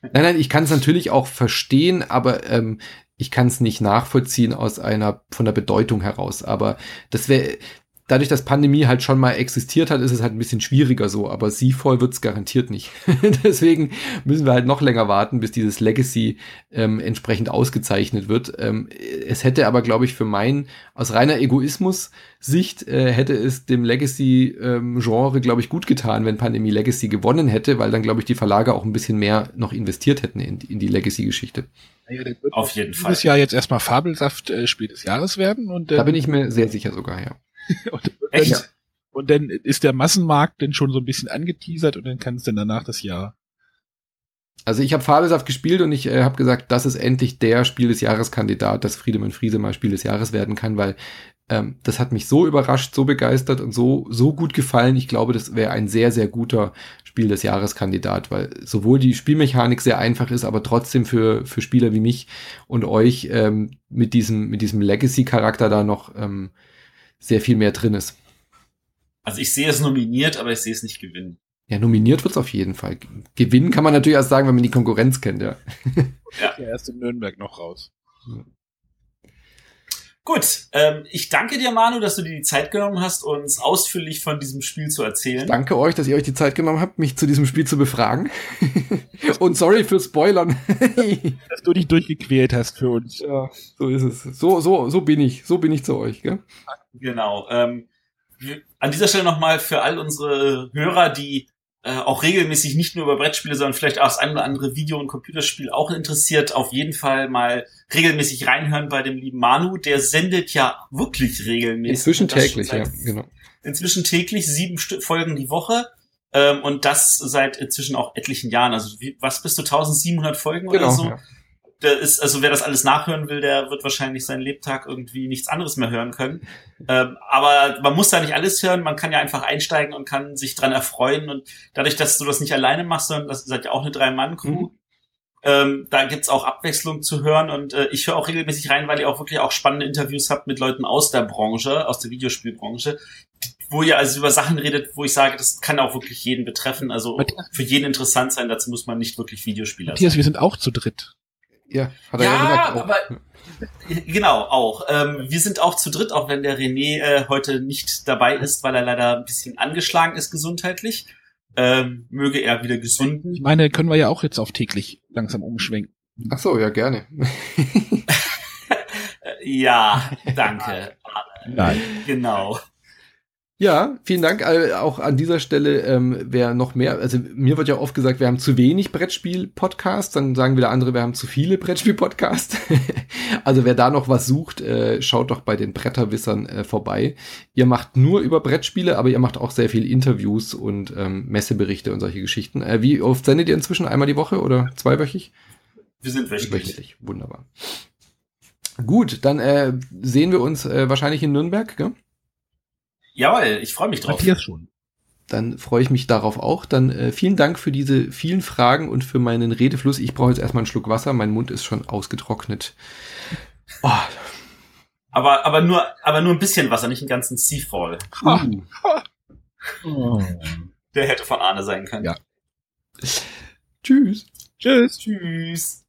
B: Nein, nein, ich kann es natürlich auch verstehen, aber ähm, ich kann es nicht nachvollziehen aus einer von der Bedeutung heraus. Aber das wäre, dadurch, dass Pandemie halt schon mal existiert hat, ist es halt ein bisschen schwieriger so, aber Seafall wird es garantiert nicht. Deswegen müssen wir halt noch länger warten, bis dieses Legacy ähm, entsprechend ausgezeichnet wird. Ähm, es hätte aber, glaube ich, für meinen, aus reiner Egoismus-Sicht, äh, hätte es dem Legacy-Genre, ähm, glaube ich, gut getan, wenn Pandemie Legacy gewonnen hätte, weil dann, glaube ich, die Verlage auch ein bisschen mehr noch investiert hätten in, in die Legacy-Geschichte.
A: Ja, Auf jeden Fall.
C: Dieses Jahr jetzt erstmal Fabelsaft äh, Spiel des Jahres werden und
B: äh, da bin ich mir sehr sicher sogar, ja.
C: und, Echt? Dann, und dann ist der Massenmarkt denn schon so ein bisschen angeteasert und dann kann es dann danach das Jahr.
B: Also ich habe Fabelsaft gespielt und ich äh, habe gesagt, das ist endlich der Spiel des Jahreskandidat, dass Friedemann Friese mal Spiel des Jahres werden kann, weil ähm, das hat mich so überrascht, so begeistert und so so gut gefallen. Ich glaube, das wäre ein sehr sehr guter Spiel des Jahreskandidat, weil sowohl die Spielmechanik sehr einfach ist, aber trotzdem für für Spieler wie mich und euch ähm, mit diesem mit diesem Legacy Charakter da noch ähm, sehr viel mehr drin ist.
A: Also ich sehe es nominiert, aber ich sehe es nicht gewinnen.
B: Ja, nominiert wird es auf jeden Fall. Gewinnen kann man natürlich erst sagen, wenn man die Konkurrenz kennt, ja.
C: Ja, ja erst in Nürnberg noch raus. Ja.
A: Gut, ähm, ich danke dir, Manu, dass du dir die Zeit genommen hast, uns ausführlich von diesem Spiel zu erzählen. Ich
B: danke euch, dass ihr euch die Zeit genommen habt, mich zu diesem Spiel zu befragen. Und sorry für Spoilern.
C: dass du dich durchgequält hast für uns.
B: Ja, so ist es. So, so, so bin ich. So bin ich zu euch, gell?
A: Genau. Ähm, an dieser Stelle nochmal für all unsere Hörer, die äh, auch regelmäßig nicht nur über Brettspiele, sondern vielleicht auch das ein oder andere Video- und Computerspiel auch interessiert, auf jeden Fall mal regelmäßig reinhören bei dem lieben Manu. Der sendet ja wirklich regelmäßig.
B: Inzwischen täglich, ja, genau.
A: Inzwischen täglich sieben St Folgen die Woche. Ähm, und das seit inzwischen auch etlichen Jahren. Also wie, was bist du, 1700 Folgen genau, oder so? Ja der ist, also wer das alles nachhören will, der wird wahrscheinlich seinen Lebtag irgendwie nichts anderes mehr hören können. Ähm, aber man muss da nicht alles hören, man kann ja einfach einsteigen und kann sich dran erfreuen. Und dadurch, dass du das nicht alleine machst, sondern das seid ja auch eine Drei-Mann-Crew, mhm. ähm, da gibt's auch Abwechslung zu hören. Und äh, ich höre auch regelmäßig rein, weil ihr auch wirklich auch spannende Interviews habt mit Leuten aus der Branche, aus der Videospielbranche, wo ihr also über Sachen redet, wo ich sage, das kann auch wirklich jeden betreffen, also für jeden interessant sein, dazu muss man nicht wirklich Videospieler
C: Matthias, sein. wir sind auch zu dritt.
A: Ja, hat er ja, ja gesagt. Auch. Aber, genau, auch. Ähm, wir sind auch zu dritt, auch wenn der René äh, heute nicht dabei ist, weil er leider ein bisschen angeschlagen ist gesundheitlich. Ähm, möge er wieder gesunden.
C: Ich meine, können wir ja auch jetzt auf täglich langsam umschwenken.
B: Ach so, ja, gerne.
A: ja, danke.
C: Nein.
A: Genau.
B: Ja, vielen Dank. Äh, auch an dieser Stelle, ähm, wer noch mehr, also mir wird ja oft gesagt, wir haben zu wenig Brettspiel-Podcasts, dann sagen wieder andere, wir haben zu viele Brettspiel-Podcasts. also wer da noch was sucht, äh, schaut doch bei den Bretterwissern äh, vorbei. Ihr macht nur über Brettspiele, aber ihr macht auch sehr viel Interviews und ähm, Messeberichte und solche Geschichten. Äh, wie oft sendet ihr inzwischen? Einmal die Woche oder zweiwöchig?
A: Wir sind wöchentlich. wöchentlich.
B: Wunderbar. Gut, dann äh, sehen wir uns äh, wahrscheinlich in Nürnberg, gell?
A: Jawohl, ich freue mich drauf.
C: Matthias schon.
B: Dann freue ich mich darauf auch. Dann äh, vielen Dank für diese vielen Fragen und für meinen Redefluss. Ich brauche jetzt erstmal einen Schluck Wasser. Mein Mund ist schon ausgetrocknet.
A: Oh. Aber, aber nur, aber nur ein bisschen Wasser, nicht einen ganzen Seafall. Uh. Der hätte von Arne sein können.
B: Ja. Tschüss.
A: Tschüss. Tschüss.